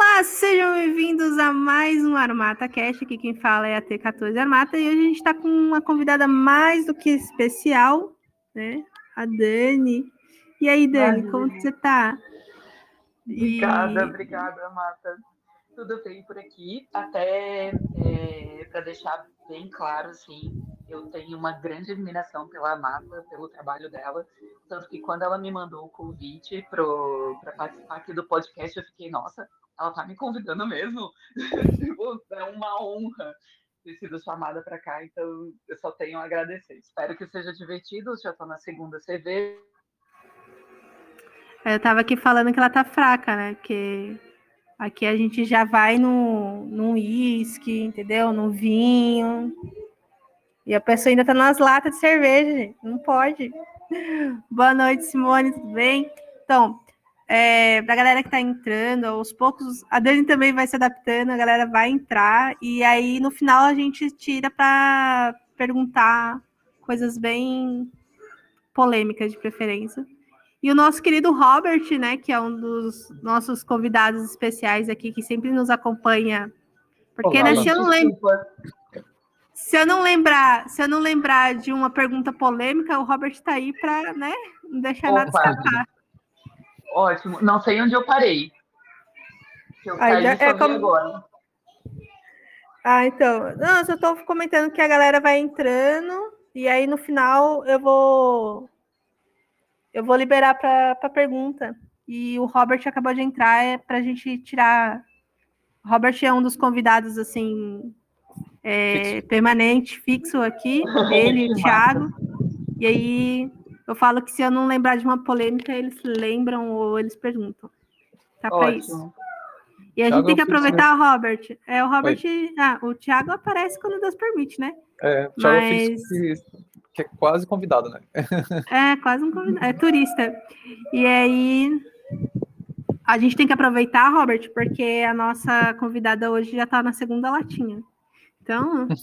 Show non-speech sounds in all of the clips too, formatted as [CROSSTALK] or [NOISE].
Olá, sejam bem-vindos a mais um Armata Cast. Aqui quem fala é a T14 Armata e hoje a gente está com uma convidada mais do que especial, né? A Dani. E aí, Dani, como você está? Obrigada, e... obrigada, Armata. Tudo bem por aqui. Até é, para deixar bem claro, assim, eu tenho uma grande admiração pela Amata, pelo trabalho dela. Tanto que quando ela me mandou o convite para participar aqui do podcast, eu fiquei, nossa, ela tá me convidando mesmo. [LAUGHS] tipo, é uma honra ter sido chamada para cá, então eu só tenho a agradecer. Espero que seja divertido, já tô na segunda CV. Eu tava aqui falando que ela tá fraca, né? Que aqui a gente já vai no, no uísque, entendeu? No vinho. E a pessoa ainda tá nas latas de cerveja, gente. Não pode. [LAUGHS] Boa noite, Simone, tudo bem? Então, é, para a galera que está entrando, aos poucos, a Dani também vai se adaptando, a galera vai entrar, e aí no final a gente tira para perguntar coisas bem polêmicas de preferência. E o nosso querido Robert, né, que é um dos nossos convidados especiais aqui, que sempre nos acompanha. Porque Olá, né, se eu não lembro. Se eu não lembrar, se eu não lembrar de uma pergunta polêmica, o Robert está aí para, né, não deixar Opa. nada escapar. Ótimo. Não sei onde eu parei. Eu Aí, já, é como... agora. Ah, então. Não, eu só estou comentando que a galera vai entrando e aí no final eu vou eu vou liberar para pergunta. E o Robert acabou de entrar é para a gente tirar. O Robert é um dos convidados assim é, fixo. permanente, fixo aqui, ele, o [LAUGHS] Thiago. E aí eu falo que se eu não lembrar de uma polêmica, eles lembram ou eles perguntam. Tá para isso. E a Thiago gente tem que aproveitar o Robert. É, o Robert. Oi. Ah, o Thiago aparece quando Deus permite, né? É, o Thiago Mas... que é quase convidado, né? [LAUGHS] é, quase um convidado. É turista. E aí. A gente tem que aproveitar, Robert, porque a nossa convidada hoje já está na segunda latinha. Então. [LAUGHS]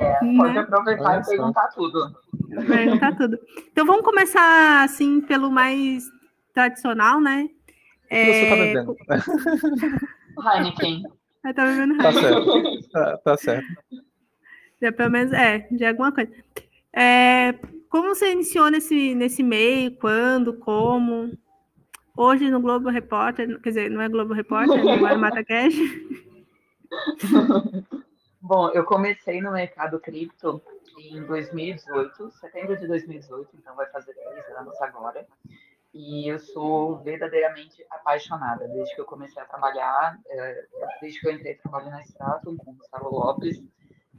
É, pode né? aproveitar e perguntar tudo. Perguntar tudo. Então vamos começar assim pelo mais tradicional, né? É... Você tá bebendo? Heineken. Tá bebendo Tá certo. Tá, tá certo. Já, pelo menos, é, de alguma coisa. É, como você iniciou nesse, nesse meio? Quando? Como? Hoje no Globo Repórter, quer dizer, não é Globo Repórter, é no Mata Cash. [LAUGHS] Bom, eu comecei no mercado cripto em 2018, setembro de 2018, então vai fazer 10 anos agora. E eu sou verdadeiramente apaixonada desde que eu comecei a trabalhar, é, desde que eu entrei trabalhando na Stratum com o Gustavo Lopes.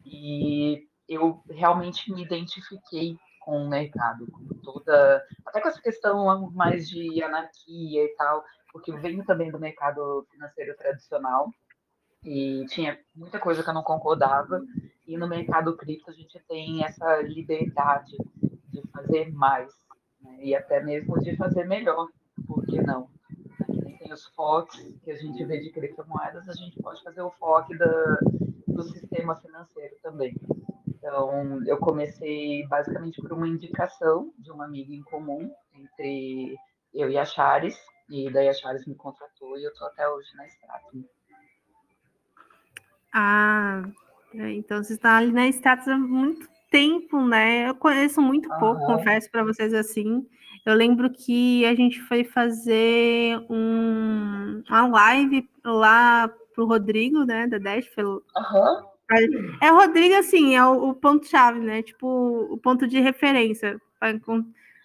E eu realmente me identifiquei com o mercado, com toda. Até com essa questão mais de anarquia e tal, porque eu venho também do mercado financeiro tradicional e tinha muita coisa que eu não concordava. E no mercado cripto a gente tem essa liberdade de fazer mais né? e até mesmo de fazer melhor, por que não? Aqui tem os FOCs que a gente vê de criptomoedas, a gente pode fazer o FOC da, do sistema financeiro também. Então, eu comecei basicamente por uma indicação de uma amiga em comum entre eu e a Chares, e daí a Chares me contratou e eu estou até hoje na Stratum. Ah, é, então você está ali na status há muito tempo, né? Eu conheço muito pouco, uhum. confesso para vocês assim. Eu lembro que a gente foi fazer um, uma live lá pro Rodrigo, né, da Dash. Pelo... Uhum. É o Rodrigo, assim, é o, o ponto-chave, né? Tipo, o ponto de referência para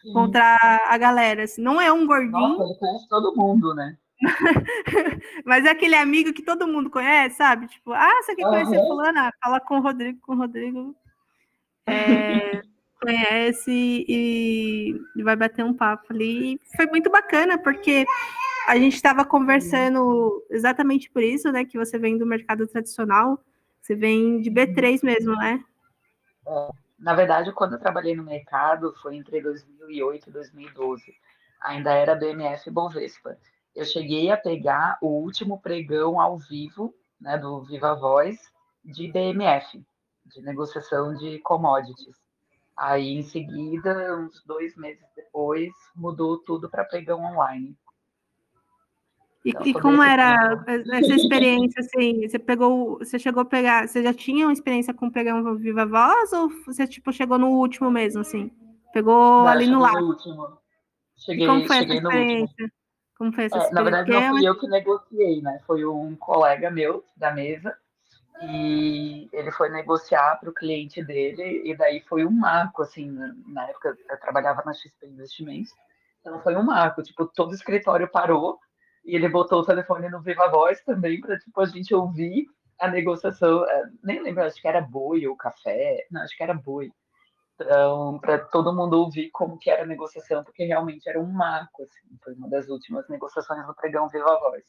encontrar a galera. Assim. Não é um gordinho. Nossa, ele conhece todo mundo, né? [LAUGHS] Mas é aquele amigo que todo mundo conhece, sabe? Tipo, ah, você quer conhecer uhum. fulana? Fala com o Rodrigo, com o Rodrigo. É, [LAUGHS] conhece e, e, vai bater um papo ali. E foi muito bacana, porque a gente estava conversando exatamente por isso, né? Que você vem do mercado tradicional, você vem de B3 mesmo, né? É, na verdade, quando eu trabalhei no mercado, foi entre 2008 e 2012. Ainda era BMF Bovespa eu cheguei a pegar o último pregão ao vivo, né, do Viva Voz, de DMF, de negociação de commodities. Aí, em seguida, uns dois meses depois, mudou tudo para pregão online. E, então, e como era essa experiência, assim, você pegou, você chegou a pegar, você já tinha uma experiência com um Viva Voz, ou você, tipo, chegou no último mesmo, assim? Pegou não, ali no lado? No último. Cheguei, como foi essa experiência? Como foi essa é, Na verdade, não fui eu que negociei, né? Foi um colega meu da mesa, e ele foi negociar para o cliente dele, e daí foi um marco, assim, na época eu trabalhava na XP Investimentos, então foi um marco, tipo, todo o escritório parou, e ele botou o telefone no Viva Voz também para tipo, a gente ouvir a negociação. É, nem lembro, acho que era boi ou café. Não, acho que era boi. Então, para todo mundo ouvir como que era a negociação, porque realmente era um marco, assim, foi uma das últimas negociações do pregão Viva Voz.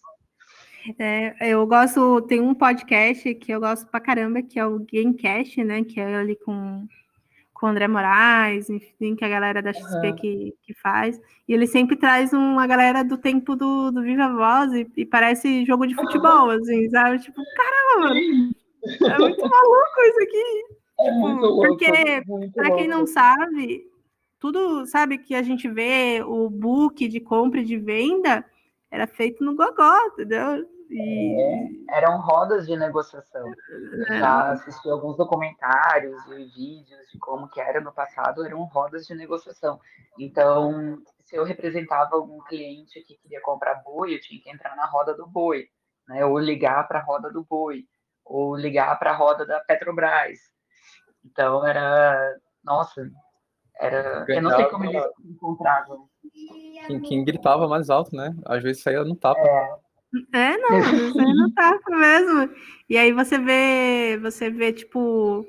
É, eu gosto, tem um podcast que eu gosto pra caramba, que é o Gamecast, né? Que é ali com com o André Moraes, enfim, que é a galera da XP uhum. que, que faz. E ele sempre traz uma galera do tempo do, do Viva Voz e, e parece jogo de futebol, assim, sabe? Tipo, caramba, mano, é muito maluco isso aqui. É tipo, louco, porque, para quem não sabe, tudo, sabe, que a gente vê, o book de compra e de venda era feito no Gogó, entendeu? E... É, eram rodas de negociação. É. Já assisti alguns documentários e vídeos de como que era no passado, eram rodas de negociação. Então, se eu representava algum cliente que queria comprar boi, eu tinha que entrar na roda do boi, né? ou ligar para a roda do boi, ou ligar para a roda da Petrobras. Então, era... Nossa, era... Eu não sei como eles encontravam. Quem, quem, gritava mais alto, né? Às vezes saía no tapa. É. É, não, você não tá mesmo. E aí você vê, você vê, tipo,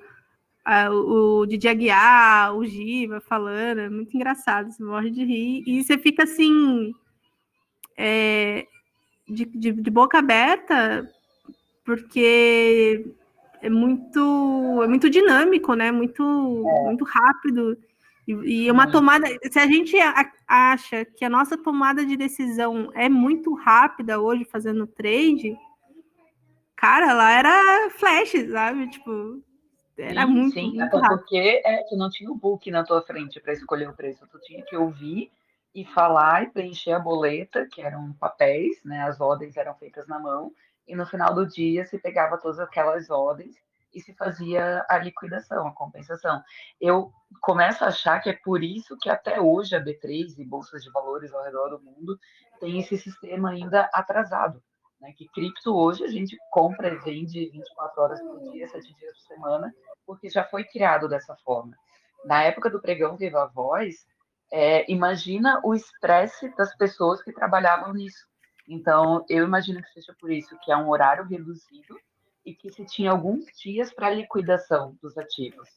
a, o DJ Aguiar, o Giva falando, é muito engraçado, você morre de rir. E você fica assim, é, de, de, de boca aberta, porque é muito, é muito dinâmico, né? Muito, muito rápido. E, e uma tomada, se a gente acha que a nossa tomada de decisão é muito rápida hoje fazendo trade, cara, lá era flash, sabe? Tipo, era sim, muito, sim. muito rápido. porque é, tu não tinha o book na tua frente para escolher o preço, tu tinha que ouvir e falar e preencher a boleta, que eram papéis, né? As ordens eram feitas na mão, e no final do dia se pegava todas aquelas ordens e se fazia a liquidação, a compensação. Eu começo a achar que é por isso que até hoje a B3 e bolsas de valores ao redor do mundo tem esse sistema ainda atrasado. Né? Que cripto hoje a gente compra e vende 24 horas por dia, 7 dias por semana, porque já foi criado dessa forma. Na época do pregão Viva Voz, é, imagina o estresse das pessoas que trabalhavam nisso. Então, eu imagino que seja por isso que é um horário reduzido e que se tinha alguns dias para liquidação dos ativos.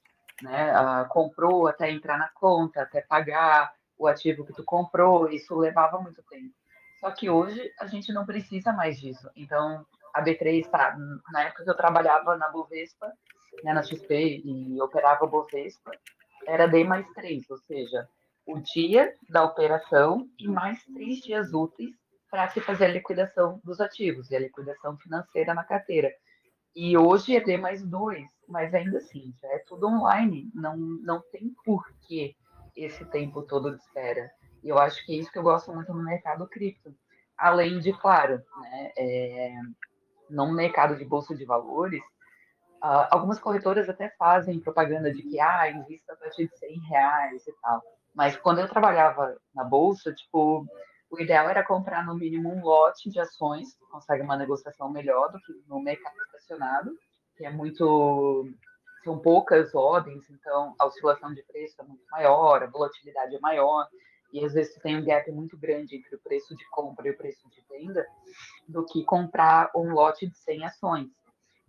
Né? Ah, comprou até entrar na conta, até pagar o ativo que tu comprou, isso levava muito tempo. Só que hoje a gente não precisa mais disso. Então, a B3 está, na época que eu trabalhava na Bovespa, né, na XP e operava Bovespa, era D mais três, ou seja, o dia da operação e mais três dias úteis para se fazer a liquidação dos ativos e a liquidação financeira na carteira. E hoje é D mais dois, mas ainda assim, já é tudo online. Não, não tem porquê esse tempo todo de espera. E eu acho que é isso que eu gosto muito no mercado cripto. Além de, claro, né, é, no mercado de bolsa de valores, uh, algumas corretoras até fazem propaganda de que, ah, invista a partir de 100 reais e tal. Mas quando eu trabalhava na bolsa, tipo, o ideal era comprar no mínimo um lote de ações, que consegue uma negociação melhor do que no mercado estacionado, que é muito. São poucas ordens, então a oscilação de preço é muito maior, a volatilidade é maior, e às vezes tem um gap muito grande entre o preço de compra e o preço de venda, do que comprar um lote de 100 ações.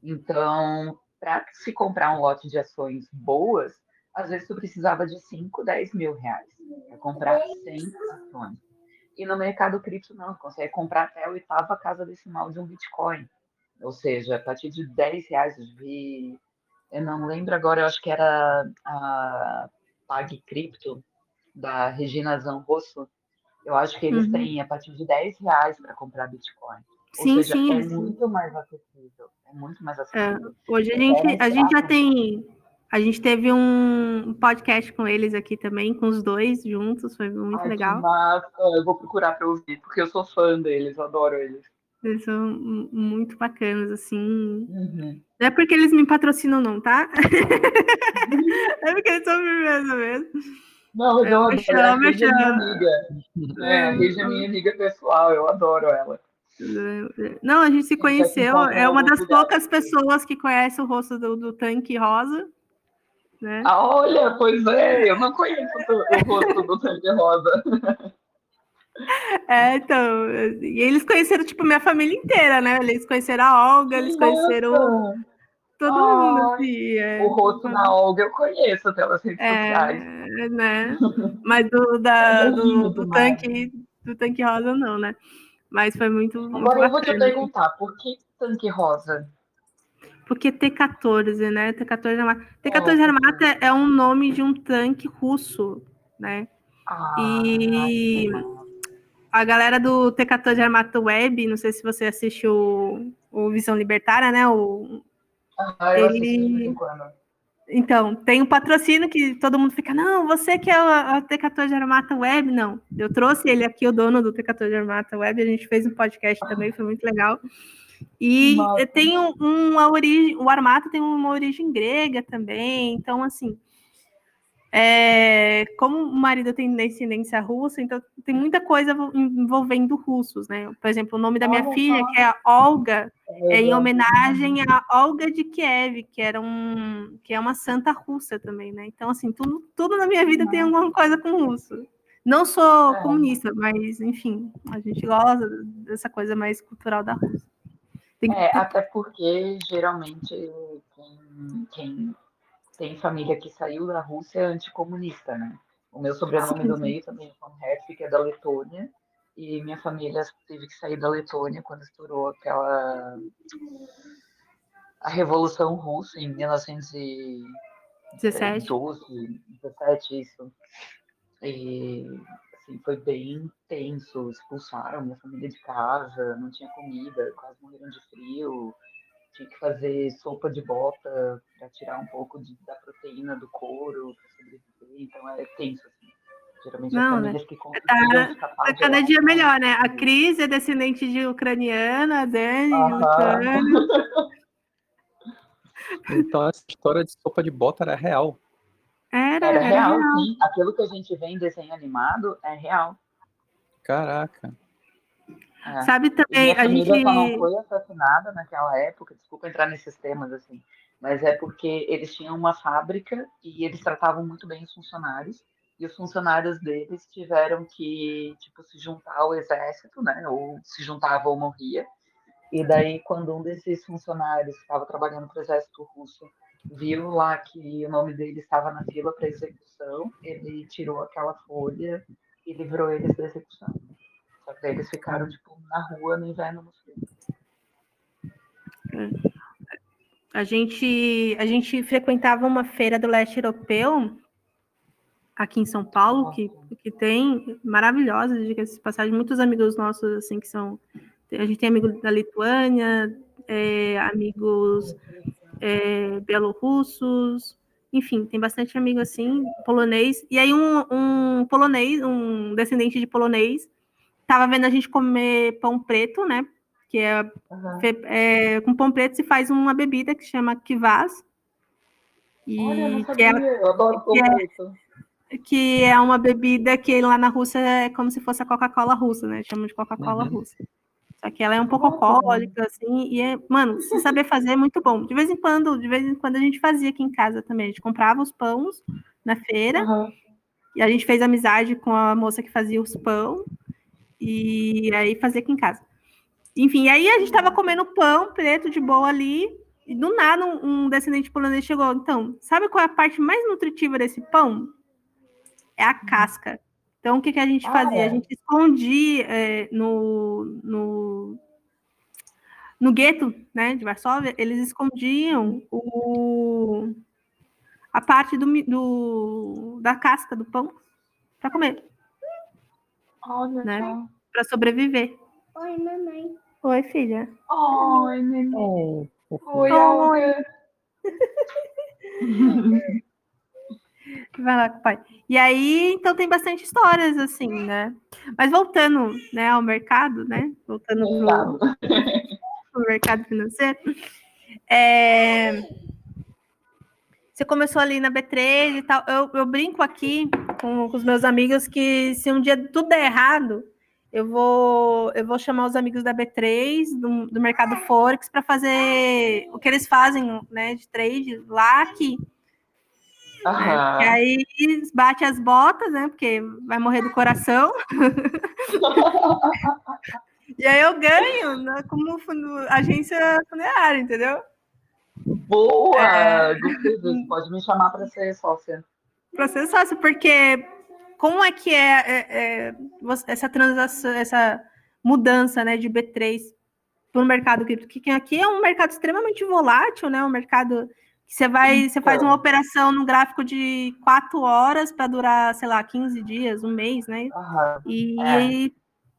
Então, para se comprar um lote de ações boas, às vezes tu precisava de 5, 10 mil reais para comprar 100 ações. E no mercado cripto, não, consegue comprar até a oitava casa decimal de um Bitcoin. Ou seja, a partir de 10 reais, eu vi, eu não lembro agora, eu acho que era a Pag Cripto, da Regina Zanrosso. Eu acho que eles uhum. têm a partir de 10 reais para comprar Bitcoin. Sim, Ou seja, sim, é sim. muito mais acessível. É muito mais é, acessível. É, hoje a gente, a gente já tem A gente teve um podcast com eles aqui também, com os dois juntos, foi muito Ai, legal. Massa. Eu vou procurar para ouvir, porque eu sou fã deles, eu adoro eles. Eles são muito bacanas, assim. Uhum. Não é porque eles me patrocinam, não, tá? [LAUGHS] é porque eles são firmeza mesmo. Não, eu, Eu adoro. chamo, a é minha amiga. É, a Reija é minha amiga pessoal, eu adoro ela. Não, a gente se se conheceu. É uma das poucas pessoas que conhece o rosto do, do tanque rosa, né? Ah, olha, pois é, eu não conheço o, rosto do Tanque Rosa. É, então. E eles conheceram, tipo, minha família inteira, né? Eles conheceram a Olga, eles conheceram Nossa, todo mundo, assim. é. O rosto da Olga eu conheço pelas redes sociais. É, né? Mas do, da, É do, do tanque, do tanque rosa, não, né? Mas foi muito, muito Agora eu vou te bacana. perguntar, por que Tanque Rosa? Porque T-14, né? T-14 Armata. T-14 É, Armata é um nome de um tanque russo, né? Ah, E- nossa. A galera do T-14 Armata Web, não sei se você assistiu o, o Visão Libertária, né? O, Ah, eu ele-. Então, tem um patrocínio que todo mundo fica, não, você que é o T14 Armata Web, não. Eu trouxe ele aqui, o dono do T14 Armata Web, a gente fez um podcast também, foi muito legal. E Nossa. tem um, uma origem, o Armata tem uma origem grega também, então assim, é, como o marido tem descendência russa, então tem muita coisa envolvendo russos, né? Por exemplo, o nome da minha Olha filha, que é Olga, é em Eu- homenagem a Olga de Kiev, que era um, que é uma santa russa também, né? Então, assim, tudo, tudo na minha vida tem alguma coisa com russo. Não sou É. comunista, mas, enfim, a gente gosta dessa coisa mais cultural da Rússia. Tem que- É, até porque geralmente quem, quem tem família que saiu da Rússia é anticomunista, né? O meu sobrenome Sim, do meio também é von Hertwig, é da Letônia, e minha família teve que sair da Letônia quando estourou aquela a Revolução Russa em 1912, 17. 17, isso. E assim, foi bem tenso, expulsaram minha família de casa, não tinha comida, quase morreram de frio, tinha que fazer sopa de bota para tirar um pouco de- da proteína do couro para sobreviver, então é tenso assim. Geralmente Não, as né? famílias que conseguiram escapar Tá cada lá- dia melhor, né? A Cris é descendente de ucraniana, a Dani. [LAUGHS] Então essa história de sopa de bota era real. Era, Era era real, real. sim. Aquilo que a gente vê em desenho animado é real. Caraca. É. Sabe também, a gente. só não foi assassinada naquela época, desculpa entrar nesses temas assim, mas é porque eles tinham uma fábrica e eles tratavam muito bem os funcionários, e os funcionários deles tiveram que, tipo, se juntar ao exército, né, ou se juntava ou morria, e daí quando um desses funcionários que estava trabalhando para o exército russo viu lá que o nome dele estava na fila para execução, ele tirou aquela folha e livrou eles da execução. Só que eles ficaram, tipo, na rua no inverno no frio. A gente, a gente frequentava uma feira do leste europeu aqui em São Paulo, que, que tem maravilhosa, diga-se passagem, muitos amigos nossos, assim, que são. A gente tem amigos da Lituânia, é, amigos é, bielorrussos, enfim, tem bastante amigo assim, polonês. E aí um, um polonês, um descendente de polonês, tava vendo a gente comer pão preto, né? Que é Uhum. É, com pão preto se faz uma bebida que chama kvass. E Olha, que, é, eu adoro pão que é- preto. que é uma bebida que lá na Rússia é como se fosse a Coca-Cola russa, né? Chamam de Coca-Cola Uhum. russa. Só que ela é um pouco alcoólica, assim, e é, mano, se [LAUGHS] saber fazer é muito bom. De vez em quando, de vez em quando a gente fazia aqui em casa também. A gente comprava os pães na feira, Uhum. e a gente fez amizade com a moça que fazia os pão, e aí fazia aqui em casa. Enfim, aí a gente tava comendo pão preto de boa ali, e do nada um, um descendente polonês chegou. Então, sabe qual é a parte mais nutritiva desse pão? É a casca. Então, o que, que a gente Ah, fazia? é? A gente escondia é, no, no, no gueto né, de Varsóvia, eles escondiam o, a parte do, do, da casca do pão para comer, Olha Né? para sobreviver. Oi, mamãe. Oi, filha. Oi, neném. Oh, Oi, Oi. [LAUGHS] Vai lá, pai. E aí, então tem bastante histórias assim, né? Mas voltando, né, ao mercado, né? Voltando para o [LAUGHS] mercado financeiro. É... Você começou ali na B3 e tal. Eu, eu brinco aqui com, com, os meus amigos que se um dia tudo der errado, eu vou, eu vou chamar os amigos da B3, do, do mercado Forex, para fazer o que eles fazem né, de trade lá aqui. E aí bate as botas, né? Porque vai morrer do coração. [LAUGHS] e aí eu ganho né, como agência funerária, entendeu? Boa! É... Pode me chamar para ser sócia. Para ser sócia, porque como é que é, é, é essa transação, essa mudança né, de B3 para o mercado cripto? Que aqui é um mercado extremamente volátil, né? Um mercado você vai, então. você faz uma operação no gráfico de quatro horas para durar, sei lá, 15 dias, um mês, né? Uhum. E é.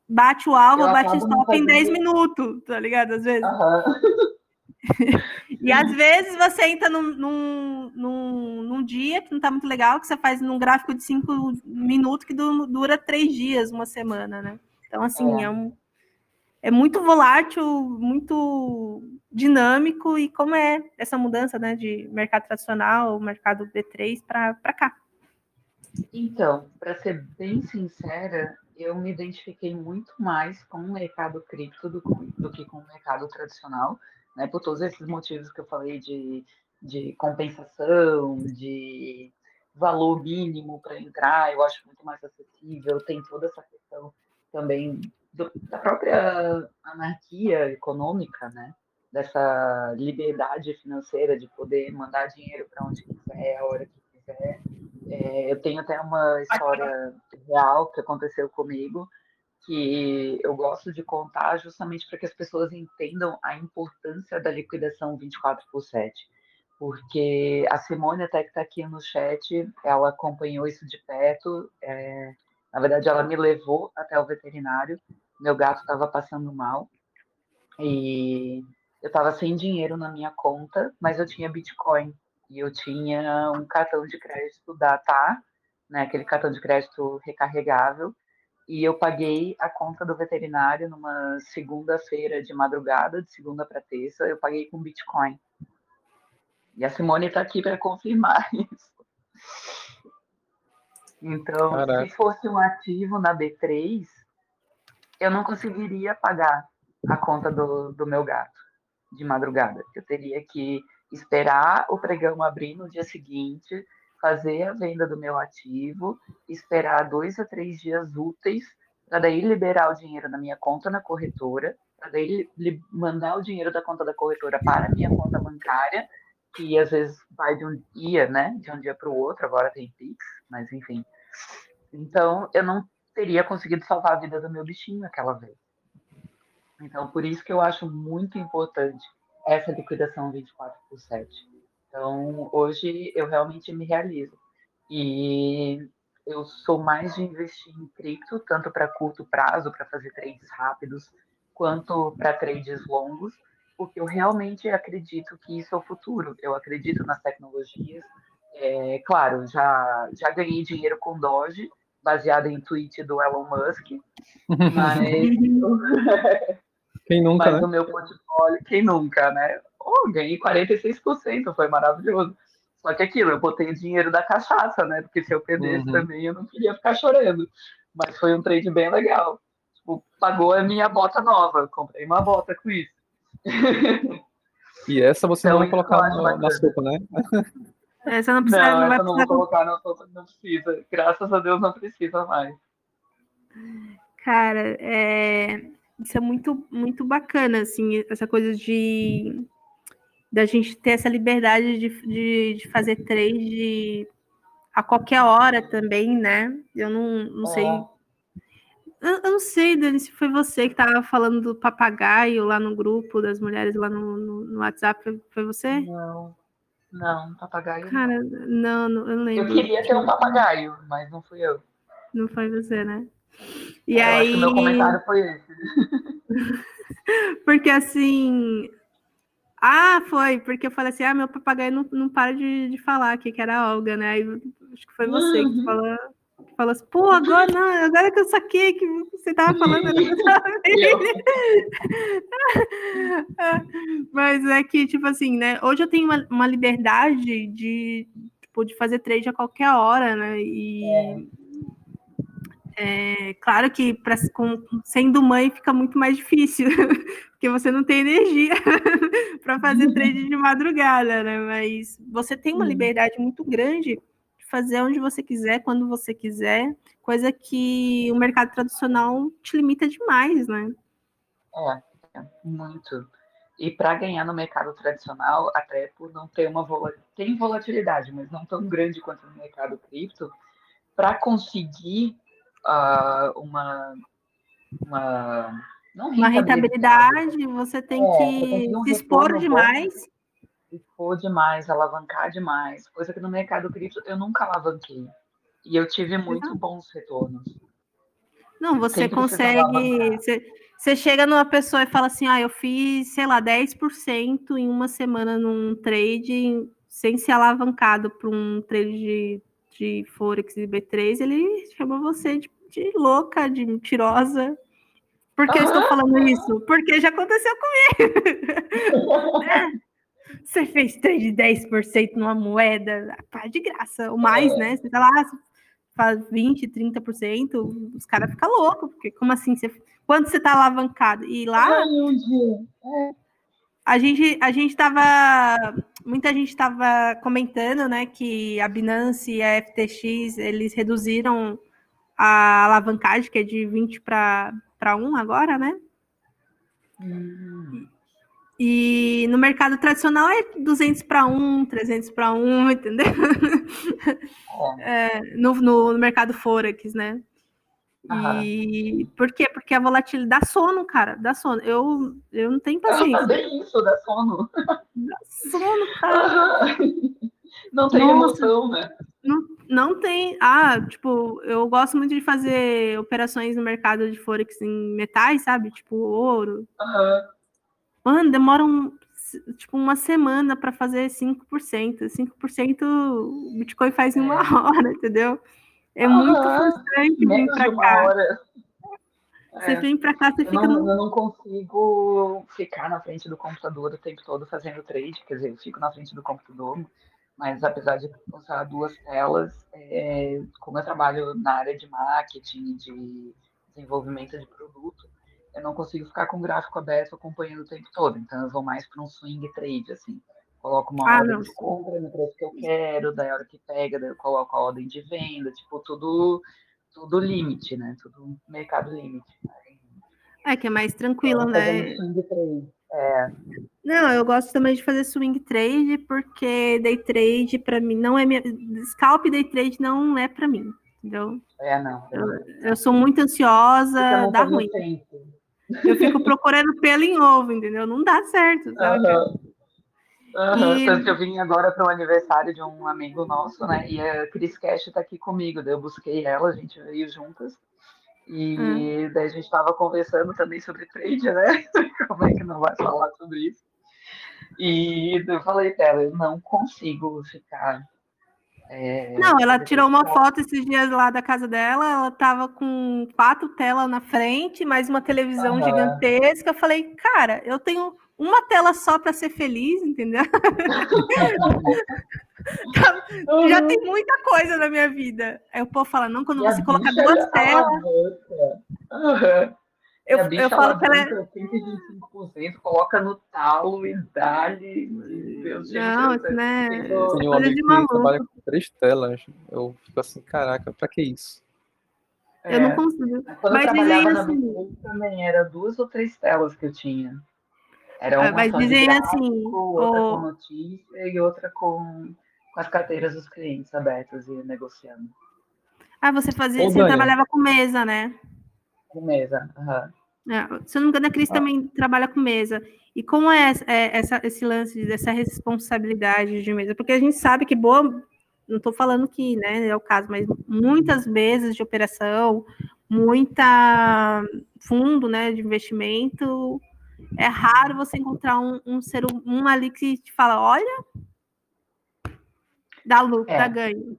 bate o alvo, Eu bate o stop em 10 minutos, tá ligado? Às vezes. [LAUGHS] E às vezes você entra num, num, num, num, dia que não tá muito legal, que você faz num gráfico de cinco minutos que dura três dias, uma semana, né? Então, assim, é, é um, é muito volátil, muito dinâmico, e como é essa mudança né, de mercado tradicional, mercado B3 para cá? Então, para ser bem sincera, eu me identifiquei muito mais com o mercado cripto do, do que com o mercado tradicional né, por todos esses motivos que eu falei de, de compensação, de valor mínimo para entrar, eu acho muito mais acessível, tem toda essa questão também do, da própria anarquia econômica, né? dessa liberdade financeira de poder mandar dinheiro para onde quiser, a hora que quiser. É, eu tenho até uma história real que aconteceu comigo, que eu gosto de contar justamente para que as pessoas entendam a importância da liquidação 24 por 7. Porque a Simone, até que está aqui no chat, ela acompanhou isso de perto. É, na verdade, ela me levou até o veterinário. Meu gato estava passando mal. E eu estava sem dinheiro na minha conta, mas eu tinha Bitcoin. E eu tinha um cartão de crédito da TAR, né, aquele cartão de crédito recarregável e eu paguei a conta do veterinário numa segunda-feira de madrugada, de segunda para terça, eu paguei com Bitcoin. E a Simone está aqui para confirmar [LAUGHS] isso. Então, Caraca. se fosse um ativo na B3, eu não conseguiria pagar a conta do, do meu gato de madrugada. Eu teria que esperar o pregão abrir no dia seguinte, fazer a venda do meu ativo, esperar dois a três dias úteis para daí liberar o dinheiro da minha conta na corretora, para daí mandar o dinheiro da conta da corretora para a minha conta bancária, que às vezes vai de um dia, né, de um dia para o outro, agora tem Pix, mas enfim. Então, eu não teria conseguido salvar a vida do meu bichinho aquela vez. Então, por isso que eu acho muito importante essa liquidação 24 por 7 então, hoje eu realmente me realizo. E eu sou mais de investir em cripto, tanto para curto prazo, para fazer trades rápidos, quanto para trades longos, porque eu realmente acredito que isso é o futuro. Eu acredito nas tecnologias. É, claro, já, já ganhei dinheiro com Doge, baseado em tweet do Elon Musk, [LAUGHS] mas, quem nunca, mas né? no meu portfólio, quem nunca, né? oh, ganhei 46%, foi maravilhoso. Só que aquilo, eu botei o dinheiro da cachaça, né? Porque se eu perdesse uhum. também, eu não queria ficar chorando. Mas foi um trade bem legal. Tipo, pagou a minha bota nova. Comprei uma bota com isso. E essa você então, não vai colocar no, na sopa, né? Essa não precisa. Não, não essa não vou colocar sopa, não precisa. Graças a Deus não precisa mais. Cara, é... isso é muito, muito bacana, assim, essa coisa de da gente ter essa liberdade de, de, de fazer trade a qualquer hora também, né? Eu não, não é. sei. Eu, eu, não sei, Dani, se foi você que estava falando do papagaio lá no grupo das mulheres lá no, no, no WhatsApp. Foi, você? Não. Não, papagaio. Cara, não, não, eu não lembro. Eu queria ter um papagaio, mas não fui eu. Não foi você, né? E eu aí. Acho que meu comentário foi esse. [LAUGHS] Porque assim, Ah, foi, porque eu falei assim, ah, meu papagaio não, não para de, de falar aqui, que era a Olga, né? Aí, acho que foi você uhum. que falou, falou assim, pô, agora não, agora que eu saquei que você tava falando. [LAUGHS] [LAUGHS] Mas é que, tipo assim, né? Hoje eu tenho uma, uma liberdade de, tipo, de fazer trade a qualquer hora, né? E é. É, claro que pra, com, sendo mãe fica muito mais difícil, [LAUGHS] porque você não tem energia para fazer trade de madrugada, né? Mas você tem uma liberdade muito grande de fazer onde você quiser, quando você quiser, coisa que o mercado tradicional te limita demais, né? É, é muito. E para ganhar no mercado tradicional, até por não ter uma volatilidade, tem volatilidade, mas não tão grande quanto no mercado cripto, para conseguir uh, uma, uma, uma rentabilidade, você tem é, que se expor demais. Expor demais, alavancar demais, coisa que no mercado cripto eu nunca alavanquei. E eu tive muito bons retornos. Não, você consegue. Você, você chega numa pessoa e fala assim: ah, eu fiz, sei lá, 10% em uma semana num trade sem ser alavancado para um trade de, de Forex e B3, ele chama você de de louca, de mentirosa. Por que eu estou falando isso? Porque já aconteceu comigo. [LAUGHS] é. Você fez trade de 10% numa moeda, pá, de graça, ou mais, né? Você tá lá, faz 20%, 30%, os caras ficam loucos, porque como assim? Você, quando você tá alavancado? E lá. A gente, a gente tava. Muita gente estava comentando, né, que a Binance e a FTX eles reduziram a alavancagem, que é de 20 para 1 agora, né? Hum. E no mercado tradicional é 200 para 1, 300 para 1, entendeu? É, no, no, no, mercado Forex, né? E por quê? Porque a volatilidade dá sono, cara, dá sono. Eu, eu não tenho paciência. Ah, isso, dá sono. Dá sono, cara. Não tem Nossa, emoção, né? Não, não tem. Ah, tipo, eu gosto muito de fazer operações no mercado de Forex em metais, sabe? Tipo, ouro. Uhum. Mano, demora um, tipo, uma semana para fazer 5%. 5% o Bitcoin faz em uma é. [LAUGHS] hora, entendeu? É muito frustrante vir para cá. Hora. Você é. vem para cá, você fica. Não, no... Eu não consigo ficar na frente do computador o tempo todo fazendo trade, quer dizer, eu fico na frente do computador mas apesar de usar duas telas, é, como eu trabalho na área de marketing, de desenvolvimento de produto, eu não consigo ficar com o gráfico aberto acompanhando o tempo todo. Então eu vou mais para um swing trade, assim. Coloco uma ah, ordem de compra no preço que eu quero, daí a hora que pega, daí eu coloco a ordem de venda, tipo, tudo, tudo limite, né? Tudo mercado limite. É, que é mais tranquilo, então, né? Swing trade. É. Não, eu gosto também de fazer swing trade, porque day trade para mim não é minha. Scalp day trade não é para mim, entendeu? É, não. Eu, eu sou muito ansiosa, dá ruim. Tempo. Eu fico procurando pelo em ovo, entendeu? Não dá certo, sabe? Uhum. Uhum. E... Tanto que eu vim agora para o aniversário de um amigo nosso, né? E a Cris Cash está aqui comigo. Daí eu busquei ela, a gente veio juntas. E hum. daí a gente estava conversando também sobre trade, né? [LAUGHS] Como é que não vai falar sobre isso? E eu falei para ela, eu não consigo ficar. É, não, ela tirou uma foto esses dias lá da casa dela, ela tava com quatro telas na frente, mais uma televisão uhum. gigantesca. Eu falei, cara, eu tenho uma tela só para ser feliz, entendeu? [LAUGHS] Uhum. Já tem muita coisa na minha vida. Aí o povo fala, não, quando e você coloca duas telas. Uhum. Eu, eu falo que ela é. 125%, coloca no talo e dá-lhe. Não, isso né? Tem um amigo trabalha com três telas. Eu fico assim, caraca, pra que isso? É, eu não consigo. Quando mas eu trabalhava na assim, também era duas ou três telas que eu tinha. Era ah, uma mas dizem assim, outra o... com notícia e outra com com as carteiras dos clientes abertas e negociando. Ah, você fazia, Ô, você Dani. trabalhava com mesa, né? Com mesa, uhum. é, se eu não me engano, a Cris ah. também trabalha com mesa. E como é, é essa, esse lance dessa responsabilidade de mesa? Porque a gente sabe que boa, não estou falando que né, é o caso, mas muitas mesas de operação, muita fundo né, de investimento é raro você encontrar um, um ser um ali que te fala, olha, dá lucro, é. dá ganho.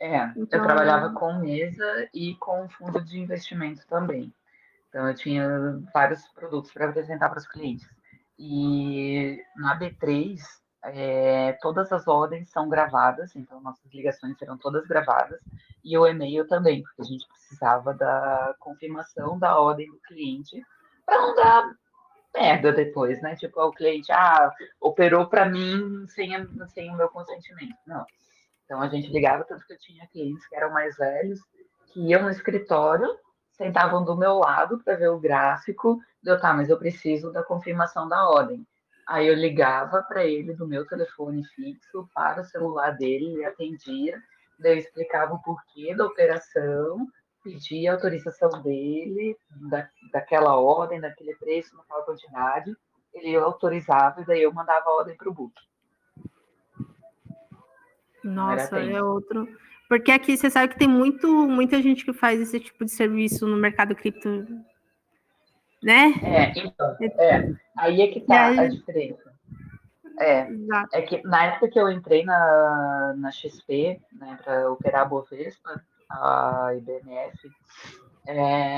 É, então, eu trabalhava com mesa e com fundo de investimento também. Então eu tinha vários produtos para apresentar para os clientes. E na B3, é, todas as ordens são gravadas, então nossas ligações serão todas gravadas, e o e-mail também, porque a gente precisava da confirmação da ordem do cliente para não dar merda depois, né? Tipo, o cliente, ah, operou para mim sem, sem o meu consentimento. Não. Então a gente ligava, tanto que eu tinha clientes que eram mais velhos, que iam no escritório, sentavam do meu lado para ver o gráfico, deu, tá, mas eu preciso da confirmação da ordem. Aí eu ligava para ele do meu telefone fixo para o celular dele, ele atendia, daí eu explicava o porquê da operação, pedia autorização dele, da, daquela ordem, daquele preço, naquela quantidade, ele autorizava e daí eu mandava a ordem para o book. Nossa, é outro. Porque aqui você sabe que tem muito, muita gente que faz esse tipo de serviço no mercado cripto, né? É, então, é. Aí é que tá aí... a diferença. É, Exato. é que na época que eu entrei na, na XP, né, para operar a Bovespa, a IBMF,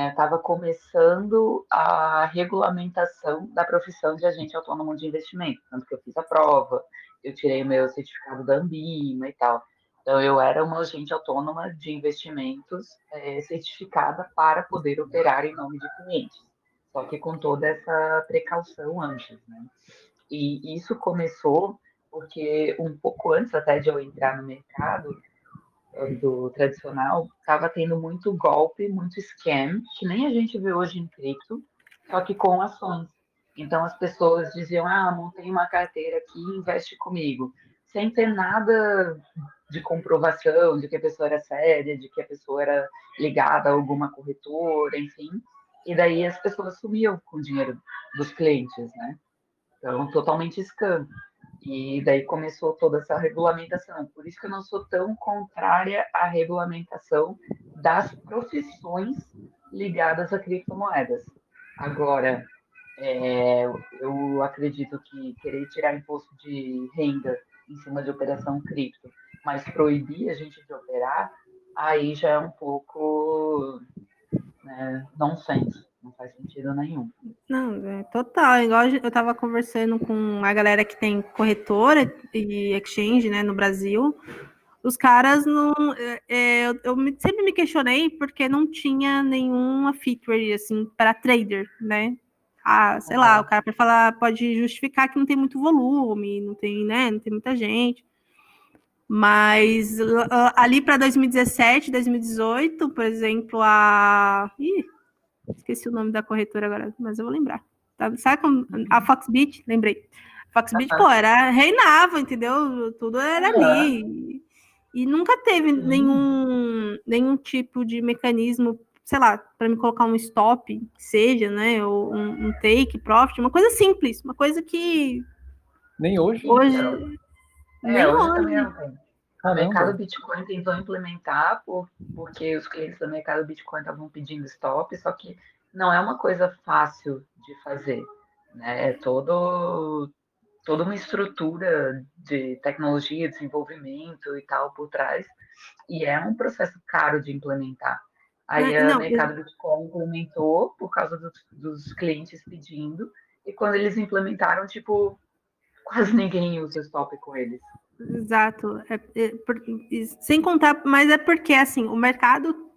estava é, começando a regulamentação da profissão de agente autônomo de investimento. Tanto que eu fiz a prova, eu tirei meu certificado da Ambima e tal. Então, eu era uma agente autônoma de investimentos é, certificada para poder operar em nome de clientes, só que com toda essa precaução antes, né? E isso começou porque um pouco antes até de eu entrar no mercado é, do tradicional, estava tendo muito golpe, muito scam, que nem a gente vê hoje em cripto, só que com ações. Então as pessoas diziam: "Ah, montei uma carteira aqui, investe comigo", sem ter nada de comprovação de que a pessoa era séria, de que a pessoa era ligada a alguma corretora, enfim. E daí as pessoas sumiam com o dinheiro dos clientes, né? Então, totalmente scam. E daí começou toda essa regulamentação. Por isso que eu não sou tão contrária à regulamentação das profissões ligadas a criptomoedas. Agora, é, eu acredito que querer tirar imposto de renda em cima de operação cripto mas proibir a gente de operar, aí já é um pouco né, nonsense, não faz sentido nenhum. Não, é total. Igual eu estava conversando com a galera que tem corretora e exchange né, no Brasil. Os caras não. É, é eu, eu sempre me questionei porque não tinha nenhuma feature assim para trader, né? Ah, sei lá, o cara para falar pode justificar que não tem muito volume, não tem, né? Não tem muita gente. Mas ali para 2017, 2018, por exemplo, a. Ih, esqueci o nome da corretora agora, mas eu vou lembrar. Tá? Sabe como. A Foxbit, lembrei. Foxbit, pô, era, reinava, entendeu? Tudo era ali. E nunca teve nenhum, nenhum tipo de mecanismo, sei lá, para me colocar um stop, seja, né? Ou um, um take, profit, uma coisa simples, uma coisa que. Nem hoje. Hoje. É, hoje também não tem. O mercado Bitcoin tentou implementar por, porque os clientes do mercado Bitcoin estavam pedindo stop, só que não é uma coisa fácil de fazer. Né? É todo, toda uma estrutura de tecnologia, desenvolvimento e tal por trás, e é um processo caro de implementar. Aí o mercado eu... Bitcoin implementou por causa do, dos clientes pedindo, e quando eles implementaram, tipo, quase [LAUGHS] ninguém usa stop com eles. Exato. É, é, sem contar, mas é porque assim, o mercado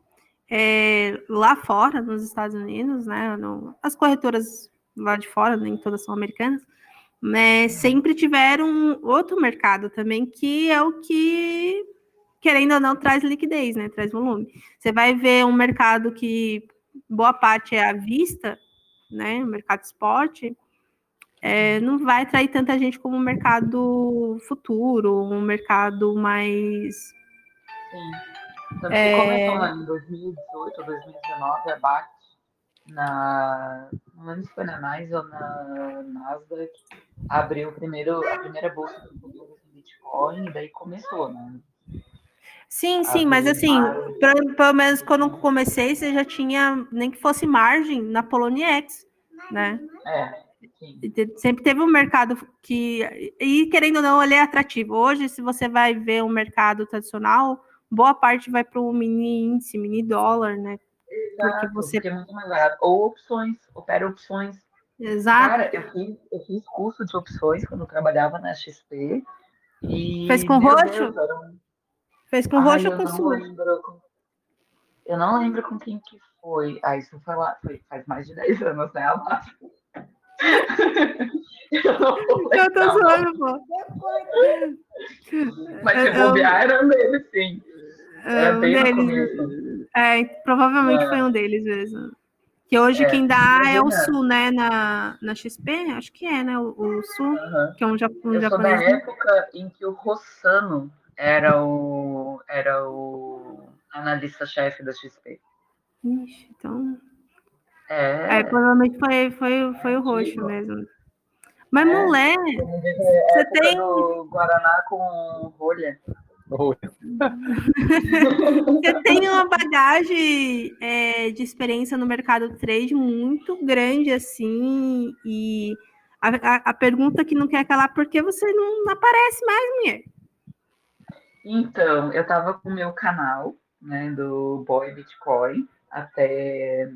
é, lá fora, nos Estados Unidos, né? No, as corretoras lá de fora, nem todas são americanas, né, sempre tiveram outro mercado também, que é o que, querendo ou não, traz liquidez, né? Traz volume. Você vai ver um mercado que boa parte é à vista, né? O mercado esporte, é, não vai atrair tanta gente como o mercado futuro, um mercado mais. Sim. Tanto é... começou em 2018 ou 2019 a BAT na. Não lembro se foi na ou na Nasdaq, abriu o primeiro, a primeira bolsa de Bitcoin e daí começou, né? Sim, sim, mas assim, pelo, pelo menos quando eu comecei, você já tinha, nem que fosse margem na Poloniex né? É. Sempre teve um mercado que. E querendo ou não, ele é atrativo. Hoje, se você vai ver um mercado tradicional, boa parte vai para o mini índice, mini dólar, né? Exato, porque você. Porque é muito mais barato. Ou opções, opera opções. Exato. Cara, eu fiz, eu fiz curso de opções quando eu trabalhava na XP. E, Fez com roxo? Deus, um... Fez com roxo ou com sul? Eu não lembro com quem que foi. Ah, isso foi lá, foi, faz mais de 10 anos, né, Amado? [LAUGHS] [LAUGHS] eu, tô zoando, pô. Mas se bobear, era um deles, sim. Era um deles. É, provavelmente é. foi um deles mesmo. Que hoje é, quem dá é, o Sul, né? Na, na XP, acho que é, né? O, o Sul, uhum. que é um, um eu japonês. Sou da época em que o Rossano era o, era o analista-chefe da XP. Ixi, então. É, é provavelmente foi, foi, foi o roxo mesmo. Mas, é, mulher, você tem. Guaraná com rolha. [LAUGHS] Você tem uma bagagem é, de experiência no mercado trade muito grande, assim, e a, a, a, pergunta que não quer calar, por que você não aparece mais, mulher? Então, eu estava com o meu canal, né, do Boy Bitcoin, até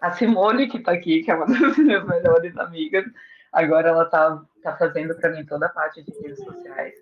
a Simone, que está aqui, que é uma [LAUGHS] das minhas melhores amigas, agora ela está tá fazendo para mim toda a parte de redes sociais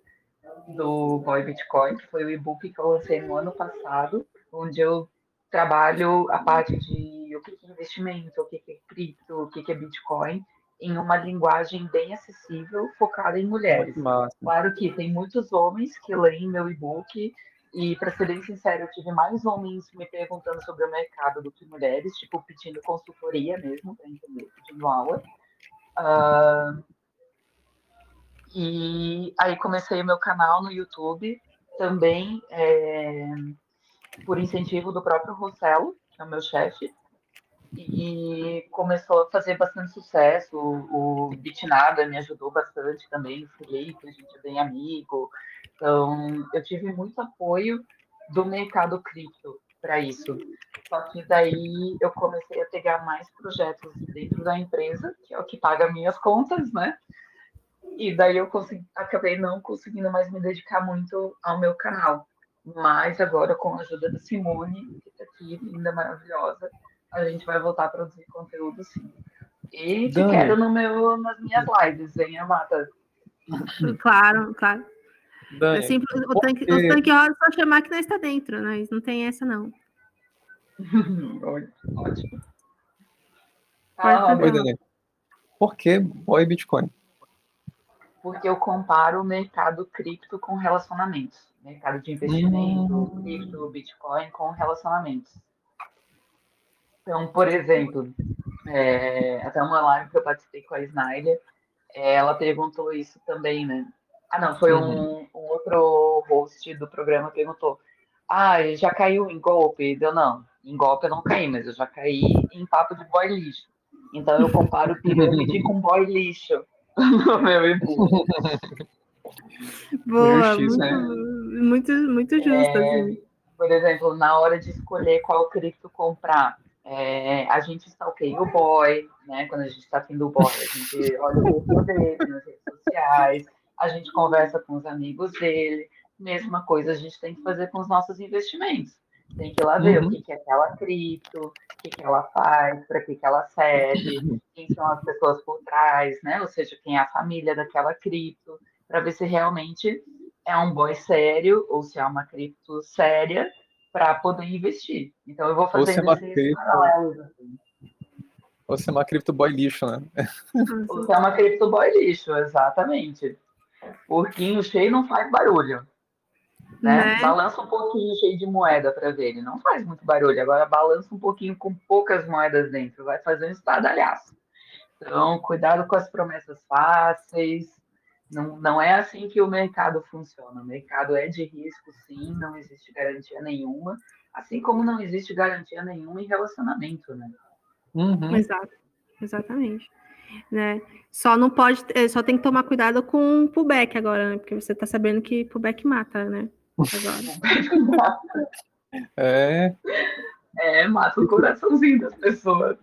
do Boy Bitcoin, que foi o e-book que eu lancei no ano passado, onde eu trabalho a parte de o que é investimento, o que é cripto, o que é Bitcoin, em uma linguagem bem acessível, focada em mulheres. Claro que tem muitos homens que leem meu e-book, e para ser bem sincero, eu tive mais homens me perguntando sobre o mercado do que mulheres, tipo, pedindo consultoria mesmo, para entender, pedindo aula. Uh, e aí comecei o meu canal no YouTube, também é, por incentivo do próprio Rossello, que é o meu chefe, e começou a fazer bastante sucesso. O, o Bitnada me ajudou bastante também, o Felipe, a gente é bem amigo. Então, eu tive muito apoio do mercado cripto para isso. Só que daí eu comecei a pegar mais projetos dentro da empresa, que é o que paga minhas contas, né? E daí eu consegui, acabei não conseguindo mais me dedicar muito ao meu canal. Mas agora, com a ajuda da Simone, que está aqui, linda, maravilhosa, a gente vai voltar a produzir conteúdo sim. E te quero no meu, nas minhas lives, venha, Mata. [LAUGHS] Claro, claro. Dani, é simples, o, tanque, o tanque é só chamar que nós está dentro, né? Não tem essa, não. [LAUGHS] Ótimo. Ah, Oi, Dani. Por que Boy Bitcoin? porque eu comparo o mercado cripto com relacionamentos. Mercado de investimento, hum. cripto, Bitcoin com relacionamentos. Então, por exemplo, é, até uma live que eu participei com a Snyder, é, ela perguntou isso também, né? Ah, não, foi um, um, outro host do programa que perguntou: Ah, já caiu em golpe? Deu não. Em golpe eu não caí, mas eu já caí em papo de boy lixo. Então eu comparo pirâmide com boy lixo. [LAUGHS] no meu impulso. [LAUGHS] Boa, muito, né? muito, muito justo. É, assim. Por exemplo, na hora de escolher qual cripto comprar, é, a gente stalkeia o boy, né? Quando a gente está afim do boy, a gente olha o perfil dele nas redes sociais, a gente conversa com os amigos dele. Mesma coisa a gente tem que fazer com os nossos investimentos. Tem que ir lá ver uhum. o que, que é aquela cripto, o que, que ela faz, para que, que ela serve, quem são as pessoas por trás, né? Ou seja, quem é a família daquela cripto, para ver se realmente é um boy sério ou se é uma cripto séria para poder investir. Então eu vou fazer esses paralelos. Assim. Ou se é uma cripto boy lixo, né? [LAUGHS] Ou se é uma cripto boy lixo, exatamente. Porquinho cheio não faz barulho. Né? né? Balança um pouquinho cheio de moeda para ver, ele não faz muito barulho. Agora balança um pouquinho com poucas moedas dentro, vai fazer um estardalhaço. Então, cuidado com as promessas fáceis. Não, não é assim que o mercado funciona. O mercado é de risco, sim, não existe garantia nenhuma. Assim como não existe garantia nenhuma em relacionamento, né? Uhum. Exato, exatamente. Né? Só não pode, é, só tem que tomar cuidado com o pullback agora, né? Porque você tá sabendo que pullback mata, né? [LAUGHS] é. É, mata o coraçãozinho das pessoas.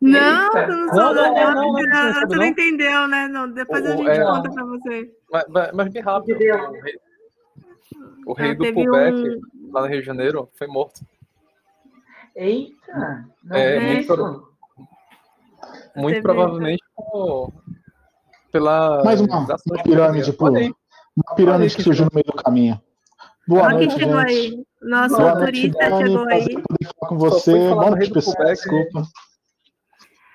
Não, tu não, Não, não, não, não, não, não, não, não sabe tu não entendeu, né? Não, depois a gente é- conta pra você. Mas, mas- bem rápido. O rei, o rei Ah, do um- lá no Rio de Janeiro, foi morto. Eita! Não É, vi muito isso. Muito Teve- provavelmente por- pela. Mais uma, uma de pirâmide, pô. Uma pirâmide que surgiu no meio do caminho. Boa Olha noite, chegou gente. aí. Nosso Boa noite, turista Dani. chegou aí. poder falar com você. fui falar Boa no noite, Rei do pessoal. Quebec. Desculpa.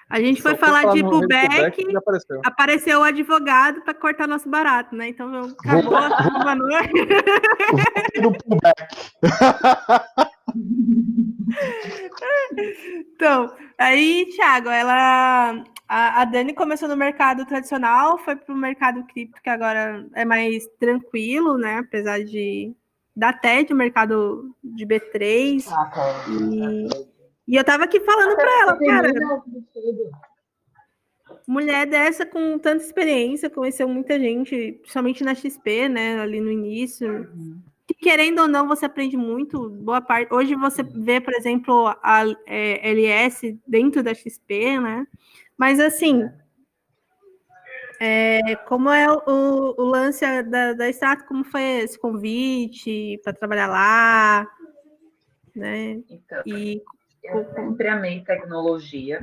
A gente foi Só falar de no Pubec, e apareceu. apareceu o advogado para cortar nosso barato, né? Então acabou a [LAUGHS] boa noite. Do pullback. [LAUGHS] Então, aí, Thiago, ela. A, a Dani começou no mercado tradicional, foi para o mercado cripto, que agora é mais tranquilo, né? Apesar de dar TED, o mercado de B3. Ah, cara. E, e eu tava aqui falando para ela, cara, mulher dessa com tanta experiência, conheceu muita gente, principalmente na XP, né? Ali no início. Que, querendo ou não, você aprende muito. Boa parte. Hoje você vê, por exemplo, a é, LS dentro da XP, né? Mas assim, é, como é o, o lance da, da Strato, como foi esse convite para trabalhar lá, né? Então, E eu sempre amei tecnologia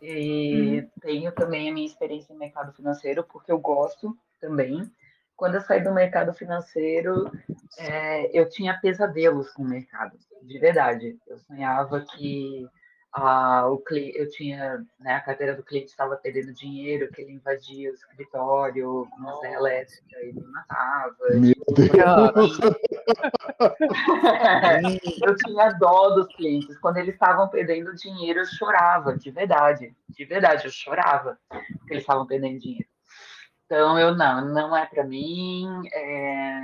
e tenho também a minha experiência em mercado financeiro, porque eu gosto também. Quando eu saí do mercado financeiro, é, eu tinha pesadelos com o mercado, de verdade. Eu sonhava que ah, o cli- eu tinha, né, a carteira do cliente estava perdendo dinheiro, que ele invadia o escritório com uma serra elétrica e me matava. Meu Deus. [LAUGHS] eu tinha dó dos clientes. Quando eles estavam perdendo dinheiro, eu chorava, de verdade. De verdade, eu chorava porque eles estavam perdendo dinheiro. Então, eu não, não é para mim. é,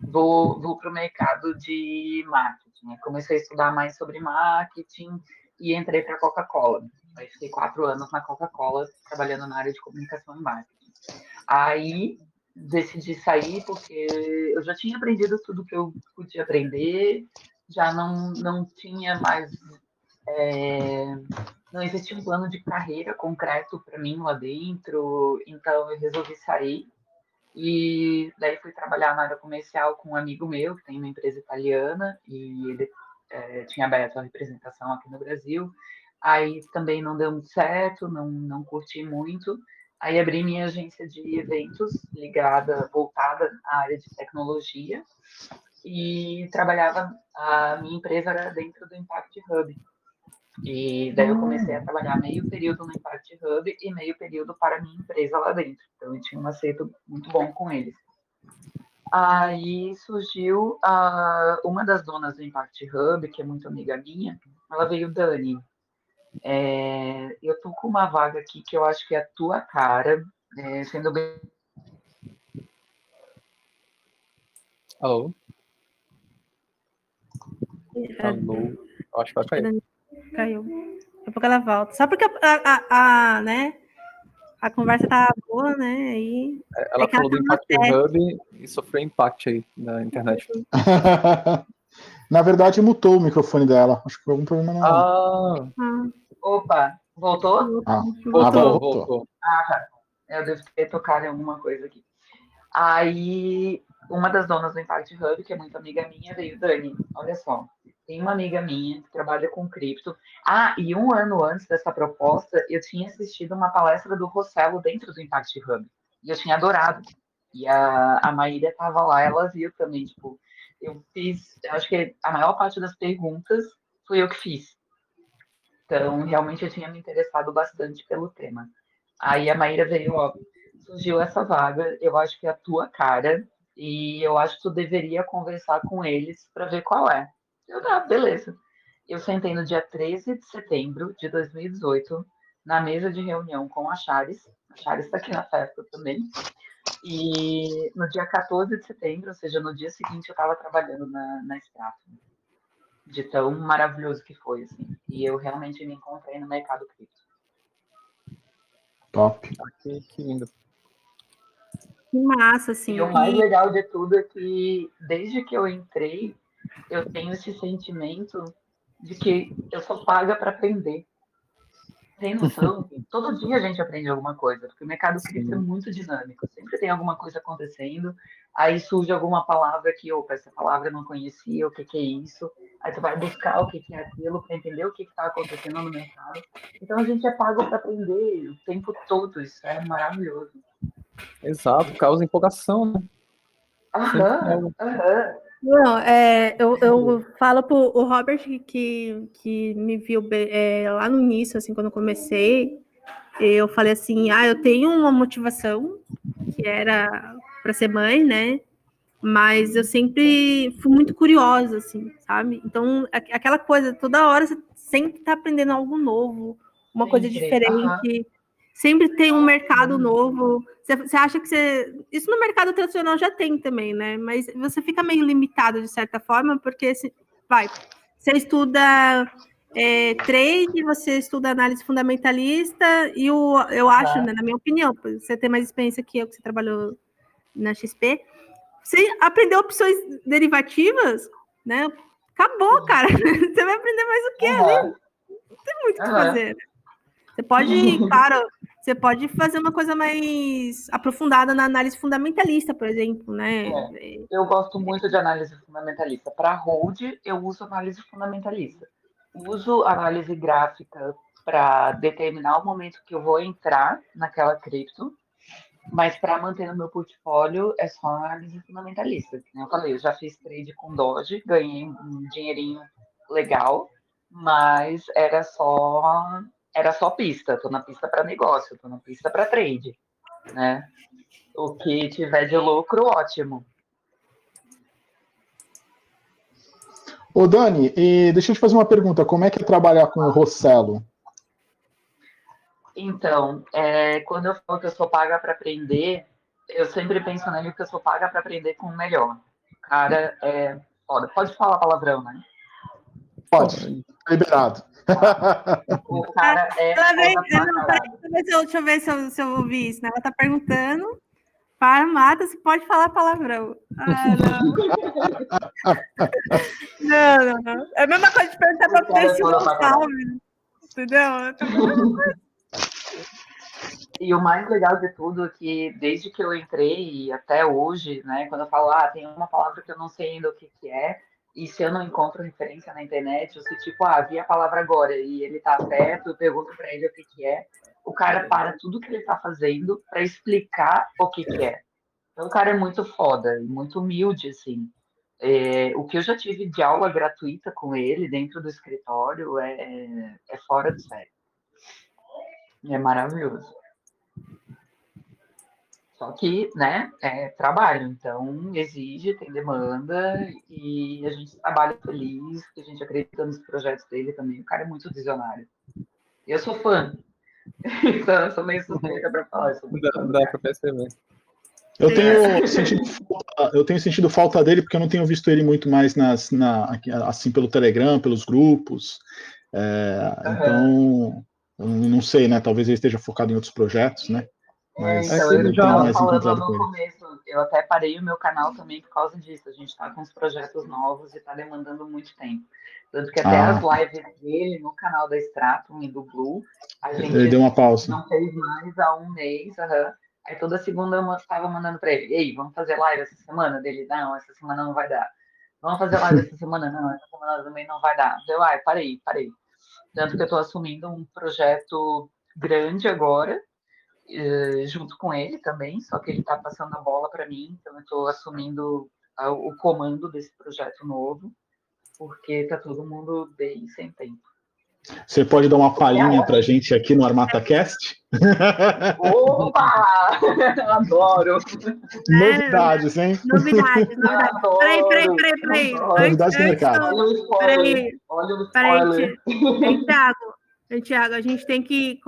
Vou, vou para o mercado de marketing. Eu comecei a estudar mais sobre marketing e entrei para a Coca-Cola. Aí fiquei quatro anos na Coca-Cola, trabalhando na área de comunicação e marketing. Aí decidi sair porque eu já tinha aprendido tudo que eu podia aprender, já não, não tinha mais. é, não existia um plano de carreira concreto para mim lá dentro, então eu resolvi sair. E daí fui trabalhar na área comercial com um amigo meu, que tem uma empresa italiana, e ele é, tinha aberto a representação aqui no Brasil. Aí também não deu muito certo, não, não curti muito. Aí abri minha agência de eventos ligada, voltada à área de tecnologia e trabalhava, a minha empresa era dentro do Impact Hub. E daí eu comecei a trabalhar meio período no Impact Hub e meio período para a minha empresa lá dentro. Então eu tinha um acerto muito bom com eles. Aí surgiu a, uma das donas do Impact Hub, que é muito amiga minha, ela veio, Dani, é, eu tô com uma vaga aqui que eu acho que é a tua cara, é, sendo bem Alô? Alô? Eu Acho que vai cair. Caiu. Daqui a pouco ela volta. Só porque a, a, a, né, a conversa tá boa, né? Ela É ela falou do Impact Hub e sofreu impact aí na internet. [LAUGHS] Na verdade, mutou o microfone dela. Acho que foi algum problema na. Ah, Ah, Opa, voltou? Ah, voltou, Ah, voltou. voltou. Ah, tá. Eu devo ter tocado em alguma coisa aqui. Aí, uma das donas do Impact Hub, que é muito amiga minha, veio, Dani, olha só, tem uma amiga minha que trabalha com cripto. Ah, e um ano antes dessa proposta, eu tinha assistido uma palestra do Rossello dentro do Impact Hub. E eu tinha adorado. E a, a Maíra estava lá, ela viu também, tipo, eu fiz, eu acho que a maior parte das perguntas foi eu que fiz. Então, realmente eu tinha me interessado bastante pelo tema. Aí a Maíra veio, ó, surgiu essa vaga, eu acho que é a tua cara, e eu acho que tu deveria conversar com eles para ver qual é. Eu, ah, beleza. Eu sentei no dia 13 de setembro de 2018, na mesa de reunião com a Chares, a Chares está aqui na festa também, e no dia 14 de setembro, ou seja, no dia seguinte, eu estava trabalhando na, na Strato. De tão maravilhoso que foi, assim. E eu realmente me encontrei no mercado cripto. top. Ah, que, que lindo. Que massa, assim. E o mais legal de tudo é que, desde que eu entrei, eu tenho esse sentimento de que eu sou paga para aprender. tem noção? [LAUGHS] Todo dia a gente aprende alguma coisa, porque o mercado cripto é muito dinâmico, sempre tem alguma coisa acontecendo, aí surge alguma palavra que, opa, essa palavra eu não conhecia, o que, que é isso? Aí tu vai buscar o que, que é aquilo para entender o que está acontecendo no mercado. Então a gente é pago para aprender o tempo todo, isso é maravilhoso. Exato, causa empolgação, né? Aham, aham. Não, é, eu, eu falo pro o Robert que, que me viu é, lá no início, assim, quando eu comecei, eu falei assim, ah, eu tenho uma motivação, que era para ser mãe, né? Mas eu sempre fui muito curiosa, assim, sabe? Então, aquela coisa, toda hora você sempre tá aprendendo algo novo, uma coisa diferente. Sempre tem um mercado novo. Você, acha que você. Isso no mercado tradicional já tem também, né? Mas você fica meio limitado de certa forma, porque se, vai, você estuda é, trade, você estuda análise fundamentalista, e o, eu acho, né, na minha opinião, você tem mais experiência que eu, que você trabalhou na XP, você aprendeu opções derivativas, né? Acabou, cara. [LAUGHS] Você vai aprender mais o que uhum. Não tem muito o uhum. que fazer. Você pode, [LAUGHS] claro, você pode fazer uma coisa mais aprofundada na análise fundamentalista, por exemplo, né? É, eu gosto muito de análise fundamentalista. Para hold, eu uso análise fundamentalista. Uso análise gráfica para determinar o momento que eu vou entrar naquela cripto, mas para manter no meu portfólio é só análise fundamentalista. Como eu falei, eu já fiz trade com Doge, ganhei um dinheirinho legal, mas era só era só pista, tô na pista para negócio, tô na pista para trade, né? O que tiver de lucro, ótimo. Ô Dani, deixa eu te fazer uma pergunta, como é que é trabalhar com o Rossello? Então, é, quando eu falo que eu sou paga para aprender, eu sempre penso nele que eu sou paga para aprender com o melhor. Cara, é foda. Pode falar palavrão, né? Pode, liberado. [LAUGHS] O cara é. Ela vem, não, deixa eu ver se eu, se eu ouvi isso. Né? Ela tá perguntando para Mata se pode falar palavrão. Ah, não. [LAUGHS] não, não, não. É a mesma coisa de perguntar para se não salve. Entendeu? E o mais legal de tudo é que desde que eu entrei até hoje, né, quando eu falo, ah, tem uma palavra que eu não sei ainda o que, que é, e se eu não encontro referência na internet, ou se tipo, ah, vi a palavra agora e ele tá perto, eu pergunto para ele o que que é, o cara para tudo que ele tá fazendo para explicar o que que é. Então o cara é muito foda, muito humilde, assim. É, o que eu já tive de aula gratuita com ele dentro do escritório é, é fora de série. É maravilhoso. Só que, né, é trabalho, então exige, tem demanda e a gente trabalha feliz, a gente acredita nos projetos dele também. O cara é muito visionário. Eu sou fã, [LAUGHS] então eu sou meio suspeita para falar. isso. dá, dá para perceber. Eu tenho, sentido, eu tenho sentido falta dele porque eu não tenho visto ele muito mais nas, na, assim pelo Telegram, pelos grupos. É, uhum. Então, eu não sei, né? Talvez ele esteja focado em outros projetos, né? Mas é, então, eu já falando no começo, eu até parei o meu canal também por causa disso. A gente está com os projetos novos e está demandando muito tempo. Tanto que até ah. as lives dele no canal da Stratum e do Blue, a gente ele deu uma pausa. não fez mais há um mês. Uhum. Aí toda segunda eu estava mandando para ele: Ei, vamos fazer live essa semana? Dele, não, essa semana não vai dar. Vamos fazer live essa semana? Não, essa semana também não vai dar. Eu, ah, parei, parei. Tanto que eu estou assumindo um projeto grande agora, eh, junto com ele também, só que ele está passando a bola para mim, então eu estou assumindo o comando desse projeto novo, porque está todo mundo bem sem tempo. Você pode dar uma palhinha para a gente aqui no ArmataCast? Opa! [LAUGHS] Adoro! Novidades, hein? Novidades, novidades. Peraí, peraí, peraí, peraí. Novidades do mercado. Olha o spoiler. Peraí. Olha o spoiler. Peraí, Tiago. Tiago, a gente tem que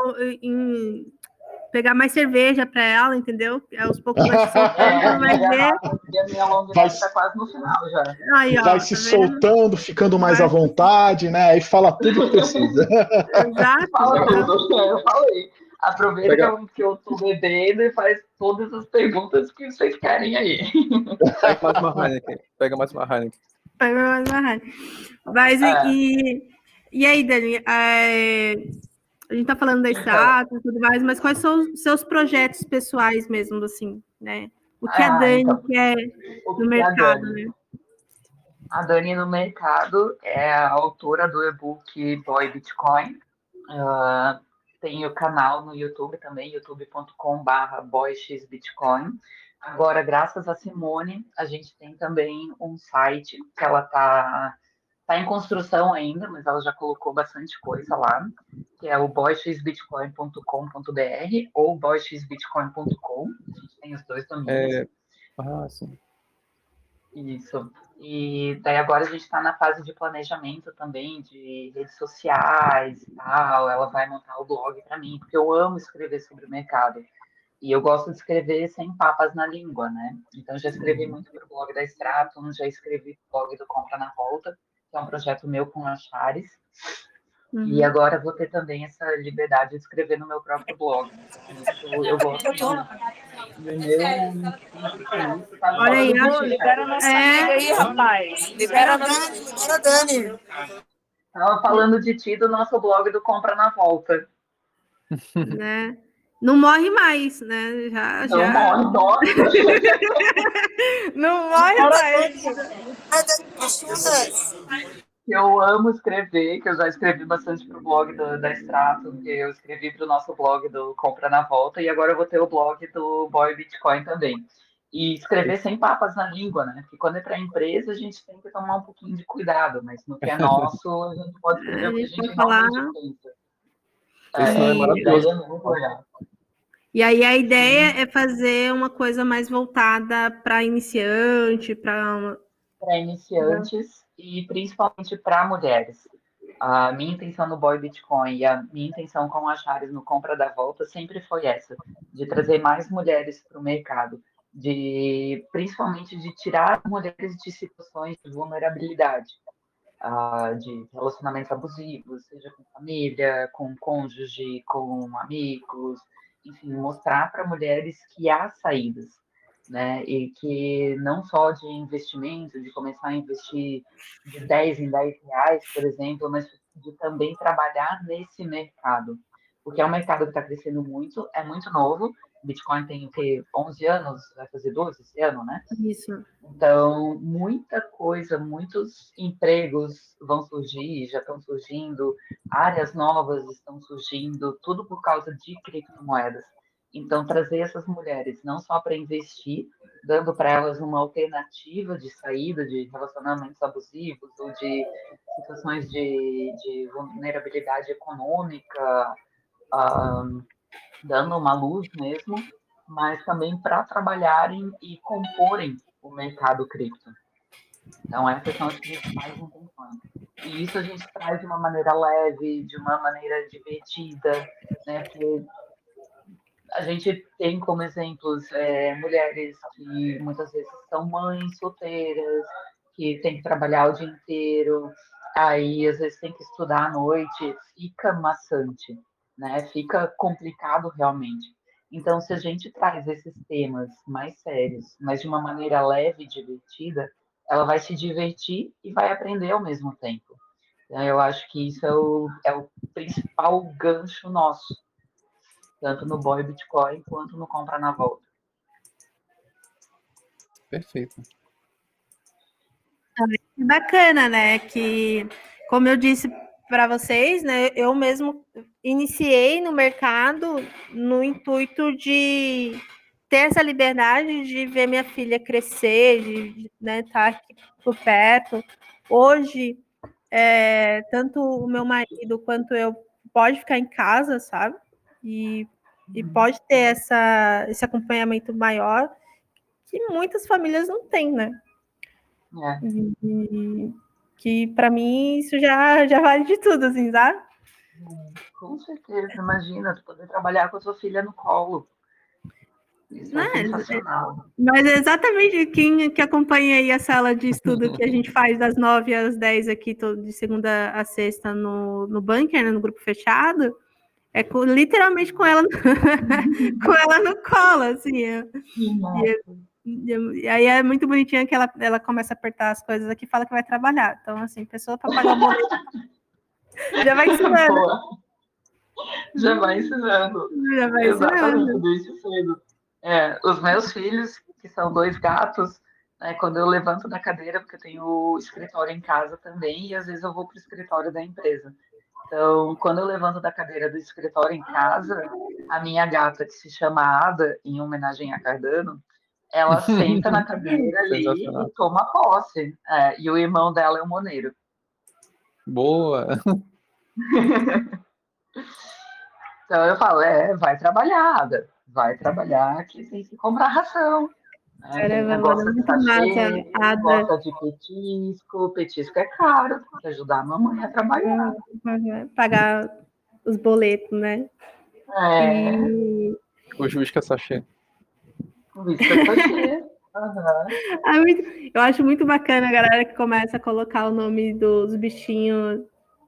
em, pegar mais cerveja para ela, entendeu? Aos poucos vai se soltando, [LAUGHS] vai ver. Vai tá quase no final já. Aí, ó, vai se tá soltando, ficando mais vai. à vontade, né? Aí fala tudo que precisa. [LAUGHS] Exato. Fala tudo, eu falei. Aproveita Pega. que eu tô bebendo e faz todas as perguntas que vocês querem aí. Pega mais uma Heineken. Pega mais uma Heineken. Pega mais uma Heineken. Mas é. e, e aí, Dani? É a gente está falando da status e tudo mais, mas quais são os seus projetos pessoais mesmo, assim, né? O que ah, a Dani então, quer no mercado, né? A Dani no mercado é a autora do e-book Boy Bitcoin. Uh, tem o canal no YouTube também, youtube.com.br boyxbitcoin. Agora, graças a Simone, a gente tem também um site que ela está tá em construção ainda, mas ela já colocou bastante coisa lá, que é o boyxbitcoin.com.br ou boyxbitcoin.com. A gente tem os dois domínios. É... Ah, sim. Isso. E daí agora a gente está na fase de planejamento também, de redes sociais e tal. Ela vai montar o blog para mim, porque eu amo escrever sobre o mercado. E eu gosto de escrever sem papas na língua, né? Então já escrevi uhum. muito para o blog da Stratum, já escrevi para o blog do Compra na Volta, que é um projeto meu com a Chares. Uhum. E agora vou ter também essa liberdade de escrever no meu próprio blog. Eu, eu gosto de. Olha aí, libera a nossa é. amiga aí, rapaz. Libera a Dani, libera Dani. Estava falando de ti do nosso blog do Compra na Volta. Né? Não morre mais, né? Já, não já... morre, morre. [LAUGHS] não morre mais eu amo escrever, que eu já escrevi bastante para o blog do, da Extrato, que eu escrevi para o nosso blog do Compra na Volta, e agora eu vou ter o blog do Boy Bitcoin também. E escrever sem papas na língua, né? Porque quando é para a empresa, a gente tem que tomar um pouquinho de cuidado, mas no que é [LAUGHS] nosso, a gente pode escrever o que a gente falar... pensa. É, Isso é, é maravilhoso. É e aí a ideia é fazer uma coisa mais voltada para iniciante, para para iniciantes e principalmente para mulheres. A minha intenção no Boy Bitcoin e a minha intenção com a Chares no Compra da Volta sempre foi essa, de trazer mais mulheres para o mercado, de principalmente de tirar mulheres de situações de vulnerabilidade, uh, de relacionamentos abusivos, seja com família, com cônjuge, com amigos, enfim, mostrar para mulheres que há saídas, né? E que não só de investimento, de começar a investir de 10 em 10 reais, por exemplo, mas de também trabalhar nesse mercado. Porque é um mercado que está crescendo muito, é muito novo. Bitcoin tem o quê? 11 anos, vai fazer 12 esse ano, né? Isso. Então, muita coisa, muitos empregos vão surgir, já estão surgindo, áreas novas estão surgindo, tudo por causa de criptomoedas. Então, trazer essas mulheres não só para investir, dando para elas uma alternativa de saída de relacionamentos abusivos ou de situações de, de vulnerabilidade econômica, um, dando uma luz mesmo, mas também para trabalharem e comporem o mercado cripto. Então, essas são as principais intenções. E isso a gente traz de uma maneira leve, de uma maneira divertida, né? Porque a gente tem como exemplos é, mulheres que muitas vezes são mães solteiras, que têm que trabalhar o dia inteiro, aí às vezes tem que estudar à noite, fica maçante, né? Fica complicado realmente. Então, se a gente traz esses temas mais sérios, mas de uma maneira leve e divertida, ela vai se divertir e vai aprender ao mesmo tempo. Então, eu acho que isso é o, é o principal gancho nosso tanto no Boy Bitcoin quanto no Compra na Volta. Perfeito. Bacana, né? Que, como eu disse para vocês, né? Eu mesmo iniciei no mercado no intuito de ter essa liberdade de ver minha filha crescer, de né, estar tá aqui por perto. Hoje, é, tanto o meu marido quanto eu pode ficar em casa, sabe? E, e uhum. pode ter essa, esse acompanhamento maior que muitas famílias não têm, né? É. E, que para mim isso já, já vale de tudo, assim, sabe? Com certeza, imagina, tu poder trabalhar com a sua filha no colo. Isso é, é sensacional. Mas é exatamente quem que acompanha aí a sala de estudo que a gente [LAUGHS] faz das nove às dez aqui, todo, de segunda a sexta no, no bunker, né, no grupo fechado, é com, literalmente com ela, [LAUGHS] com ela no colo, assim. E, e, aí é muito bonitinha que ela, ela começa a apertar as coisas aqui e fala que vai trabalhar. Então, assim, pessoa para pagar o boleto [LAUGHS] já vai ensinando. Já vai ensinando. Já vai Exatamente, ensinando. desde cedo. É, os meus filhos, que são dois gatos, né, quando eu levanto da cadeira, porque eu tenho escritório em casa também, e às vezes eu vou para o escritório da empresa. Então, quando eu levanto da cadeira do escritório em casa, a minha gata, que se chama Ada, em homenagem a Cardano, ela [LAUGHS] senta na cadeira ali e toma posse. É, e o irmão dela é o Moneiro. Boa. [LAUGHS] Então eu falo, é, vai trabalhar, Ada, vai trabalhar que tem que comprar ração. né? Caramba, mano, de sachê, massa, gosta de petisco, petisco é caro, tem que ajudar a mamãe a trabalhar. Pagar os boletos, né? É, E- O juiz que é sachê. Que eu acho muito bacana a galera que começa a colocar o nome dos bichinhos,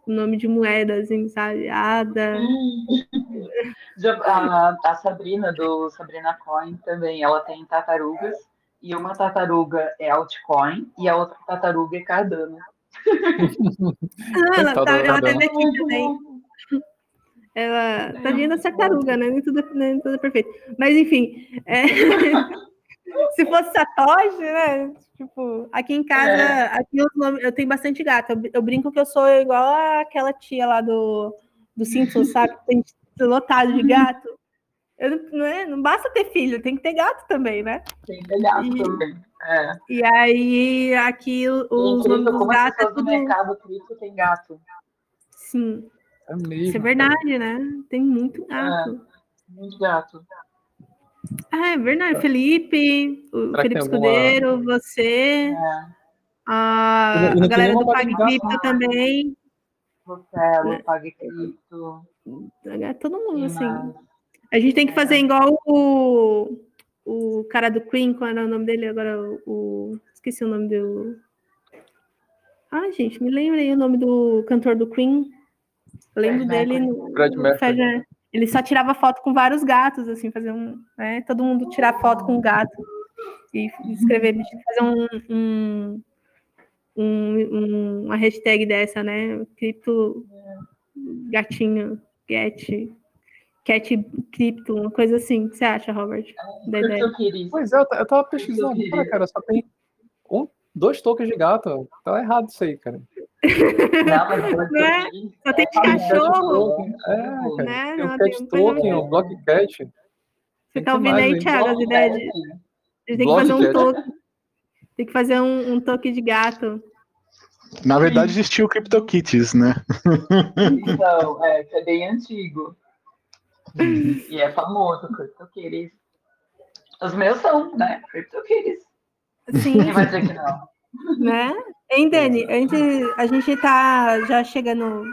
o nome de moedas, assim, sabe? Ada. Já- A, a Sabrina, do Sabrina Coin, também, ela tem tartarugas, e uma tartaruga é altcoin e a outra tartaruga é Cardano. Ah, ela, tá, ela teve aqui também. Ela tadinha da tartaruga, né? Nem tudo, nem tudo é perfeito. Mas enfim, é, [LAUGHS] se fosse Satoshi, né? Tipo, aqui em casa, É. aqui nomes- eu tenho bastante gato. Eu, eu brinco que eu sou igual aquela tia lá do, do Simpsons, sabe? Que Tem lotado de gato. Eu, não- é, não basta ter filho, tem que ter gato também, né? Tem gato E- também. É. E aí, aqui o- os nomes dos gatos é do tudo. mercado cripto tem gato. Sim, É mesmo. isso é verdade, né? Tem muito gato. Muito gato. Ah, é verdade. Felipe, o Será Felipe alguma- Escudeiro, você, É. a, a galera do Pag variedade, Cripto né? também. Rotelo, Pague Cripto. É todo mundo, assim. A gente tem que É. fazer igual o, o cara do Queen, qual era o nome dele agora? O, o- esqueci o nome do. Ai, gente, me lembrei o nome do cantor do Queen. Eu lembro dele no, Ele só tirava foto com vários gatos, assim, fazer um. Né? Todo mundo tirar foto com gato. E escrever, fazer um, um, um- um- uma hashtag dessa, né? Cripto gatinho, get, cat cripto, uma coisa assim. O que você acha, Robert? Da ideia? Pois é, eu ta- eu tava pesquisando. cara, só tem um, dois tokens de gato. Tá errado isso aí, cara. Não, mas [LAUGHS] Não é? CryptoKitties Só tem de cachorro. É. Né? Tem Não, o Cat um Token, o Block Cat. Você tá ouvindo aí, Thiago, as ideias? de- A gente tem que fazer um token. Tem que fazer um, um token de gato. Na verdade, existiu o CryptoKitties, né? Então, é, que é bem antigo. E é famoso, CryptoKitties. Os meus são, né? CryptoKitties. Sim, Quem vai dizer que não? né? Hein, Dani? A gente, a gente tá já chegando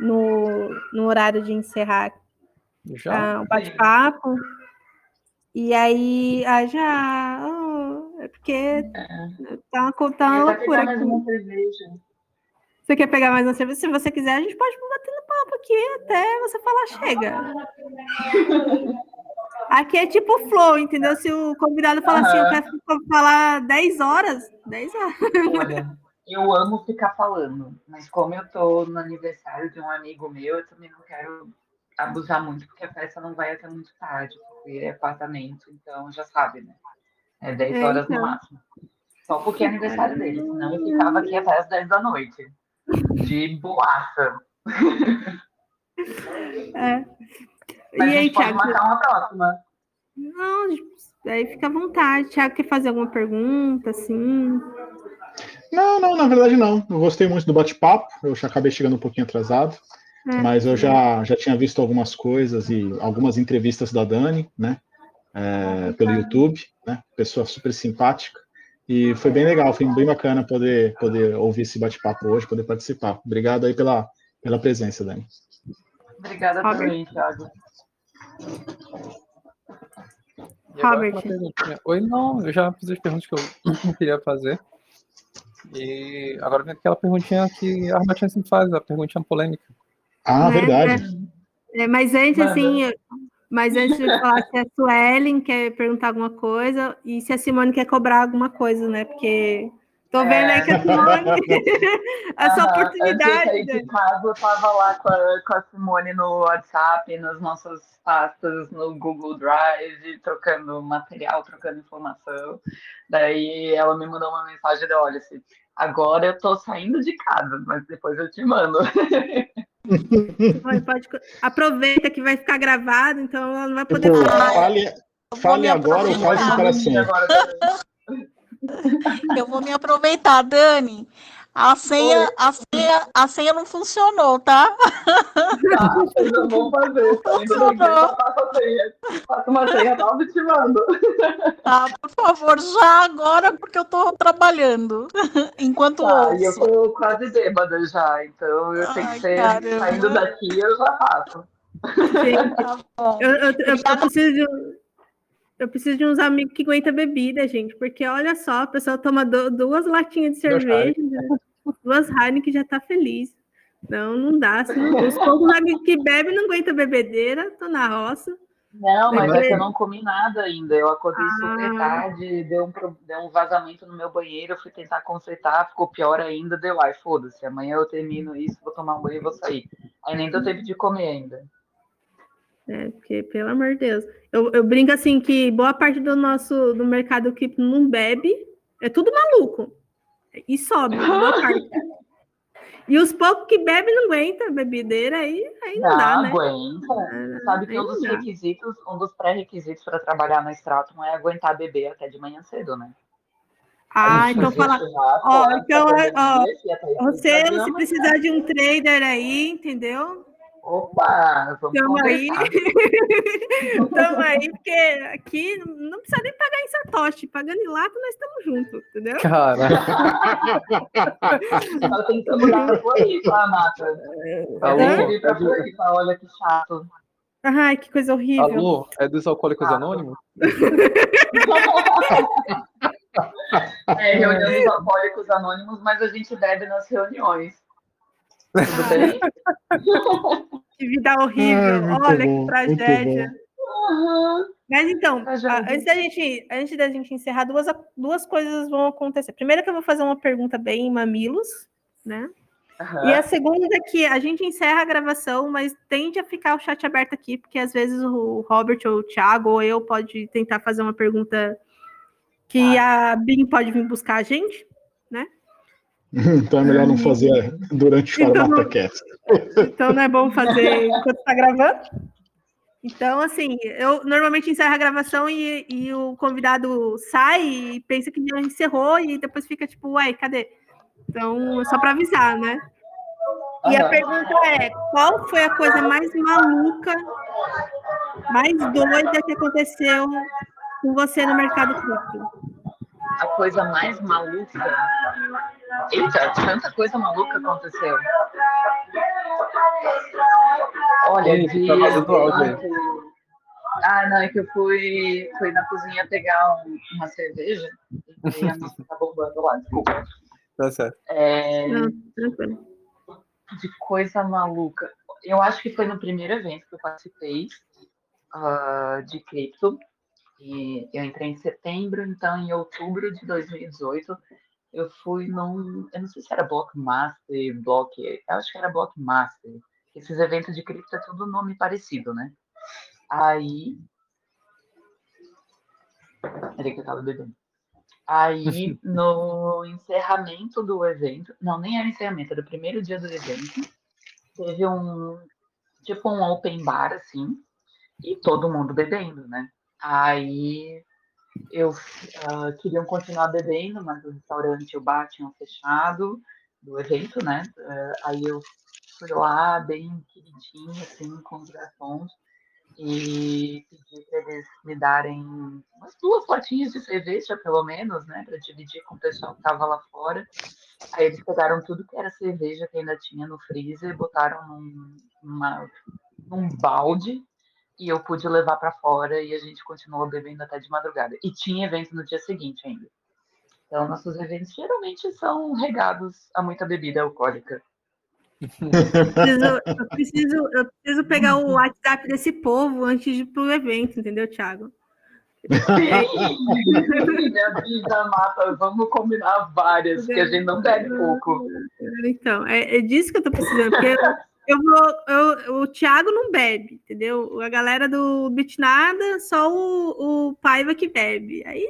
no, no horário de encerrar Já? ah, o bate-papo. E aí, ah, já. oh, é porque tá uma, co- tá uma loucura pegar mais aqui. Você quer pegar mais uma cerveja? Se você quiser, a gente pode bater no papo aqui até você falar chega. Aqui é tipo flow, entendeu? Se o convidado falar assim, eu quero falar 10 horas, 10 horas. Olha, eu amo ficar falando, mas como eu tô no aniversário de um amigo meu, eu também não quero abusar muito, porque a festa não vai até muito tarde, porque é apartamento, então já sabe, né? É 10 É, horas então. no máximo. Só porque é aniversário dele, senão eu ficava aqui até as 10 da noite. De boaça. É. Mas a E aí, Thiago? marcar uma próxima. Não, aí fica à vontade. Thiago quer fazer alguma pergunta, assim? Não, não, na verdade não. Eu gostei muito do bate-papo. Eu já acabei chegando um pouquinho atrasado, É. mas eu já, já tinha visto algumas coisas e algumas entrevistas da Dani, né? é, pelo YouTube, né? Pessoa super simpática. E foi bem legal, foi bem bacana poder, poder ouvir esse bate-papo hoje, poder participar. Obrigado aí pela, pela presença, Dani. Obrigada também, Thiago. Robert. Oi, não, eu já fiz as perguntas que eu [LAUGHS] queria fazer. E agora vem aquela perguntinha que a Armatinha sempre faz, a perguntinha polêmica. Ah, Né, verdade. É, mas antes, Manda. assim, mas antes de falar se a Suelen quer perguntar alguma coisa e se a Simone quer cobrar alguma coisa, né? Porque Tô vendo aí que a Simone. [LAUGHS] essa Aham, oportunidade. Antes de casa, eu tava lá com a, com a Simone no WhatsApp, nas nossas pastas no Google Drive, trocando material, trocando informação. Daí ela me mandou uma mensagem de, olha, assim, agora eu tô saindo de casa, mas depois eu te mando. [LAUGHS] Pode- pode- Aproveita que vai ficar gravado, então ela não vai poder Tipo, falar. fale, Eu fale agora ou fale para sempre. Agora. [LAUGHS] Eu vou me aproveitar, Dani. A senha, a senha, a senha não funcionou, tá? Tá, vocês não vão fazer. Tá só faço a senha. Faço uma senha nova e te mando. Tá, por favor, já agora, porque eu tô trabalhando. Enquanto Tá, e eu ouço. tô quase bêbada já, então eu tenho que ser caramba. saindo daqui, eu já faço. Gente, Tá bom. eu, eu- eu- eu preciso eu preciso de uns amigos que aguentam bebida, gente, porque olha só, a pessoa toma du- duas latinhas de cerveja, duas Heineken já tá feliz. Não, não dá. Se não, os poucos amigos que bebem não aguentam bebedeira, tô na roça. Não, mas é que eu não comi nada ainda. Eu acordei Ah. super tarde, deu um, deu um vazamento no meu banheiro, eu fui tentar consertar, ficou pior ainda, deu, ai, foda-se, amanhã eu termino isso, vou tomar um banho e vou sair. Aí nem deu tempo de comer ainda. É, porque, pelo amor de Deus. Eu, eu brinco assim que boa parte do nosso do mercado que não bebe é tudo maluco. E sobe, boa [LAUGHS] parte. E os poucos que bebem não aguentam a bebedeira, aí, aí não, Não, dá, né? aguenta. Sabe que um dos requisitos, um dos pré-requisitos para trabalhar na Stratum é aguentar beber até de manhã cedo, né? Ah, então fala. ó, então, da ó, Você, se precisar de um trader aí, entendeu? Opa, vamos Tamo aí. Estamos [LAUGHS] aí, porque aqui não precisa nem pagar em Satoshi. Pagando em lata, nós estamos juntos, entendeu? Cara, Tá tentando dar pra Floripa, Mata. Alô? Eu vir pra É do- Floripa, olha que chato. Ai, que coisa horrível. Alô? É dos Alcoólicos Ah. Anônimos? [LAUGHS] É, reunião dos alcoólicos anônimos, mas a gente bebe nas reuniões. Tudo bem? [LAUGHS] Que vida horrível. Olha bom, que tragédia. Aham. Mas então, a- antes da gente, antes da gente encerrar, duas, duas coisas vão acontecer. Primeiro que eu vou fazer uma pergunta bem mamilos, né? E a segunda é que a gente encerra a gravação, mas tende a ficar o chat aberto aqui, porque às vezes o Robert ou o Thiago ou eu pode tentar fazer uma pergunta que a Bim pode vir buscar a gente. [LAUGHS] Então é melhor não fazer durante o Então, Charmata Cast. Então não é bom fazer [LAUGHS] enquanto está gravando. Então, assim, eu normalmente encerro a gravação e, e o convidado sai e pensa que já encerrou e depois fica tipo, uai, cadê? Então, é só para avisar, né? E a pergunta é: qual foi a coisa mais maluca, mais doida que aconteceu com você no mercado cripto? A coisa mais maluca. Eita, tanta coisa maluca aconteceu. Olha, Ih, de... tá áudio. Ah, não, é que eu fui, fui na cozinha pegar um- uma cerveja e a [LAUGHS] nossa tá bombando lá, desculpa. Tá certo. É, de coisa maluca. Eu acho que foi no primeiro evento que eu participei ah, de cripto. E eu entrei em setembro, então em outubro de 2018 eu fui num. Eu não sei se era Blockmaster, Block. Eu acho que era Blockmaster. Esses eventos de cripto é tudo nome parecido, né? Aí. Peraí que eu tava bebendo. Aí, [LAUGHS] no encerramento do evento, não, nem era encerramento, era o primeiro dia do evento, teve um, tipo um open bar, assim, e todo mundo bebendo, né? Aí, eu, ah, queriam continuar bebendo, mas o restaurante e o bar tinham fechado do evento, né? Eh, aí eu fui lá, bem queridinho, assim, com os garçons, e pedi para eles me darem umas duas latinhas de cerveja, pelo menos, né, para dividir com o pessoal que estava lá fora. Aí eles pegaram tudo que era cerveja que ainda tinha no freezer, botaram num, numa, num balde e eu pude levar para fora e a gente continuou bebendo até de madrugada. E tinha evento no dia seguinte ainda. Então, nossos eventos geralmente são regados a muita bebida alcoólica. Preciso- eu, preciso, eu preciso pegar o WhatsApp desse povo antes de ir pro evento, entendeu, Thiago? Sim, minha vida, Mata, vamos combinar várias, que a gente não bebe pouco. Então, é, é disso que eu tô precisando, porque eu, eu vou, eu, o Thiago não bebe, entendeu? A galera do Bitnada, só o, o Paiva que bebe. Aí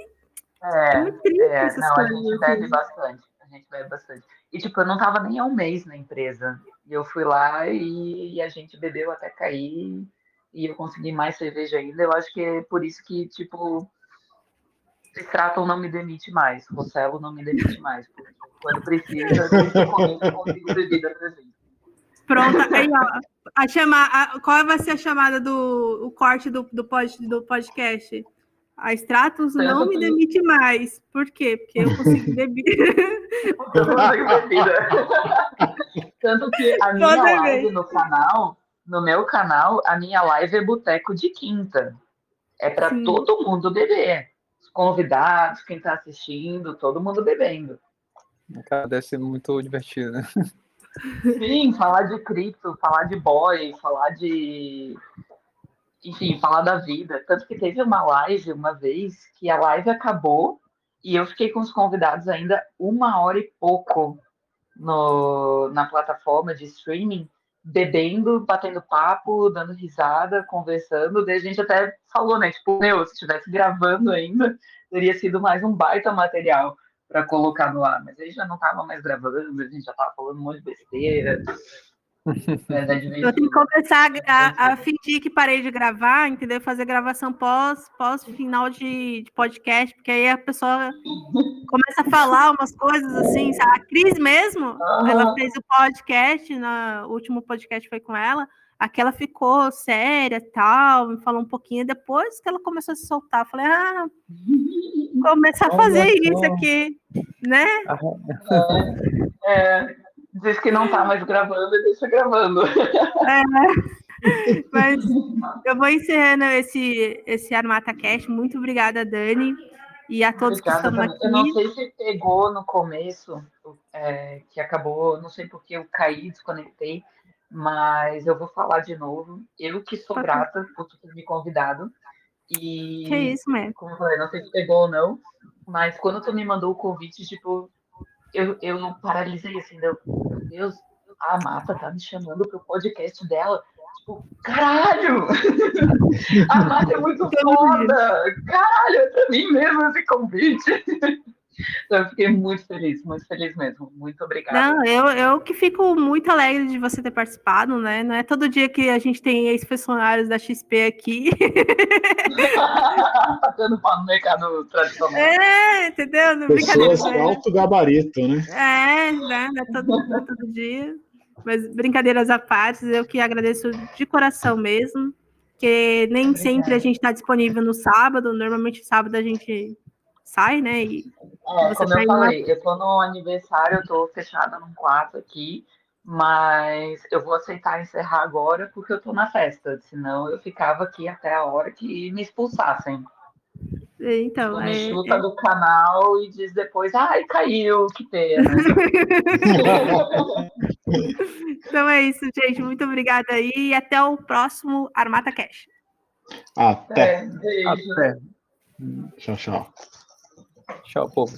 é, é é, não, coisas. A gente bebe assim. bastante, a gente bebe bastante. E, tipo, eu não tava nem há um mês na empresa. E eu fui lá e, e a gente bebeu até cair e eu consegui mais cerveja ainda. Eu acho que é por isso que, tipo, Straton não me demite mais, Rossello não me demite mais. Quando precisa, eu consigo bebida pra gente. Pronto, aí, ó. A chamar, a, qual vai ser a chamada do o corte do, do, pod, do podcast? A Stratos não me demite mais. Por quê? Porque eu consigo beber. [LAUGHS] eu consigo bebida. Tanto que a minha Toda live vez. no canal no meu canal, a minha live é Boteco de Quinta. É para todo mundo beber. Os convidados, quem está assistindo, todo mundo bebendo. Cara, deve ser muito divertido, né? [LAUGHS] Sim, falar de cripto, falar de boy, falar de. Enfim, falar da vida. Tanto que teve uma live uma vez que a live acabou e eu fiquei com os convidados ainda uma hora e pouco no, na plataforma de streaming bebendo, batendo papo, dando risada, conversando. Daí a gente até falou, né? Tipo, meu, se estivesse gravando ainda, teria sido mais um baita material para colocar no ar. Mas aí já não estava mais gravando, a gente já estava falando um monte de besteira. [LAUGHS] É eu tenho que começar a, a, fingir que parei de gravar, entendeu? Fazer gravação pós, pós final de, de, podcast, porque aí a pessoa começa a falar umas coisas assim, sabe? A Cris mesmo, uhum. ela fez o podcast, no, o último podcast foi com ela, aquela ficou séria tal, me falou um pouquinho, depois que ela começou a se soltar, eu falei, ah, começar a fazer isso aqui, né? É, é diz que não tá mais gravando e deixa gravando. É, [LAUGHS] mas eu vou encerrando esse, esse Armata Cash. Muito obrigada, Dani. E a todos Obrigada, que estão aqui. Eu não sei se pegou no começo, é, que acabou, não sei porque eu caí, desconectei, mas eu vou falar de novo. Eu que sou grata por ter me convidado. E, que isso, mesmo. Como eu falei, não sei se pegou ou não, mas quando tu me mandou o convite, tipo, eu, eu paralisei assim, meu Deus, a Mata tá me chamando pro podcast dela. Tipo, caralho! [LAUGHS] a Mata é muito foda! Caralho, é pra mim mesmo esse convite. [LAUGHS] Então, [LAUGHS] eu fiquei muito feliz, muito feliz mesmo. Muito obrigada. Não, eu, eu que fico muito alegre de você ter participado, né? Não é todo dia que a gente tem ex-funcionários da XP aqui. [LAUGHS] Dando pau no mercado tradicional. É, entendeu? Não Pessoas de alto gabarito, né? É, né? Não é todo, não é todo dia. Mas brincadeiras à parte, eu que agradeço de coração mesmo. Porque nem Obrigada. sempre a gente está disponível no sábado. Normalmente sábado a gente sai, né? E é, como eu falei, uma... eu tô no aniversário, eu tô fechada num quarto aqui, mas eu vou aceitar encerrar agora porque eu tô na festa, senão eu ficava aqui até a hora que me expulsassem. Então, me é, chuta é... do canal e diz depois, ai, caiu, que pena. [LAUGHS] então é isso, gente. Muito obrigada aí e até o próximo Armata Cash. Até. É, até. Tchau, tchau. Tchau, povo.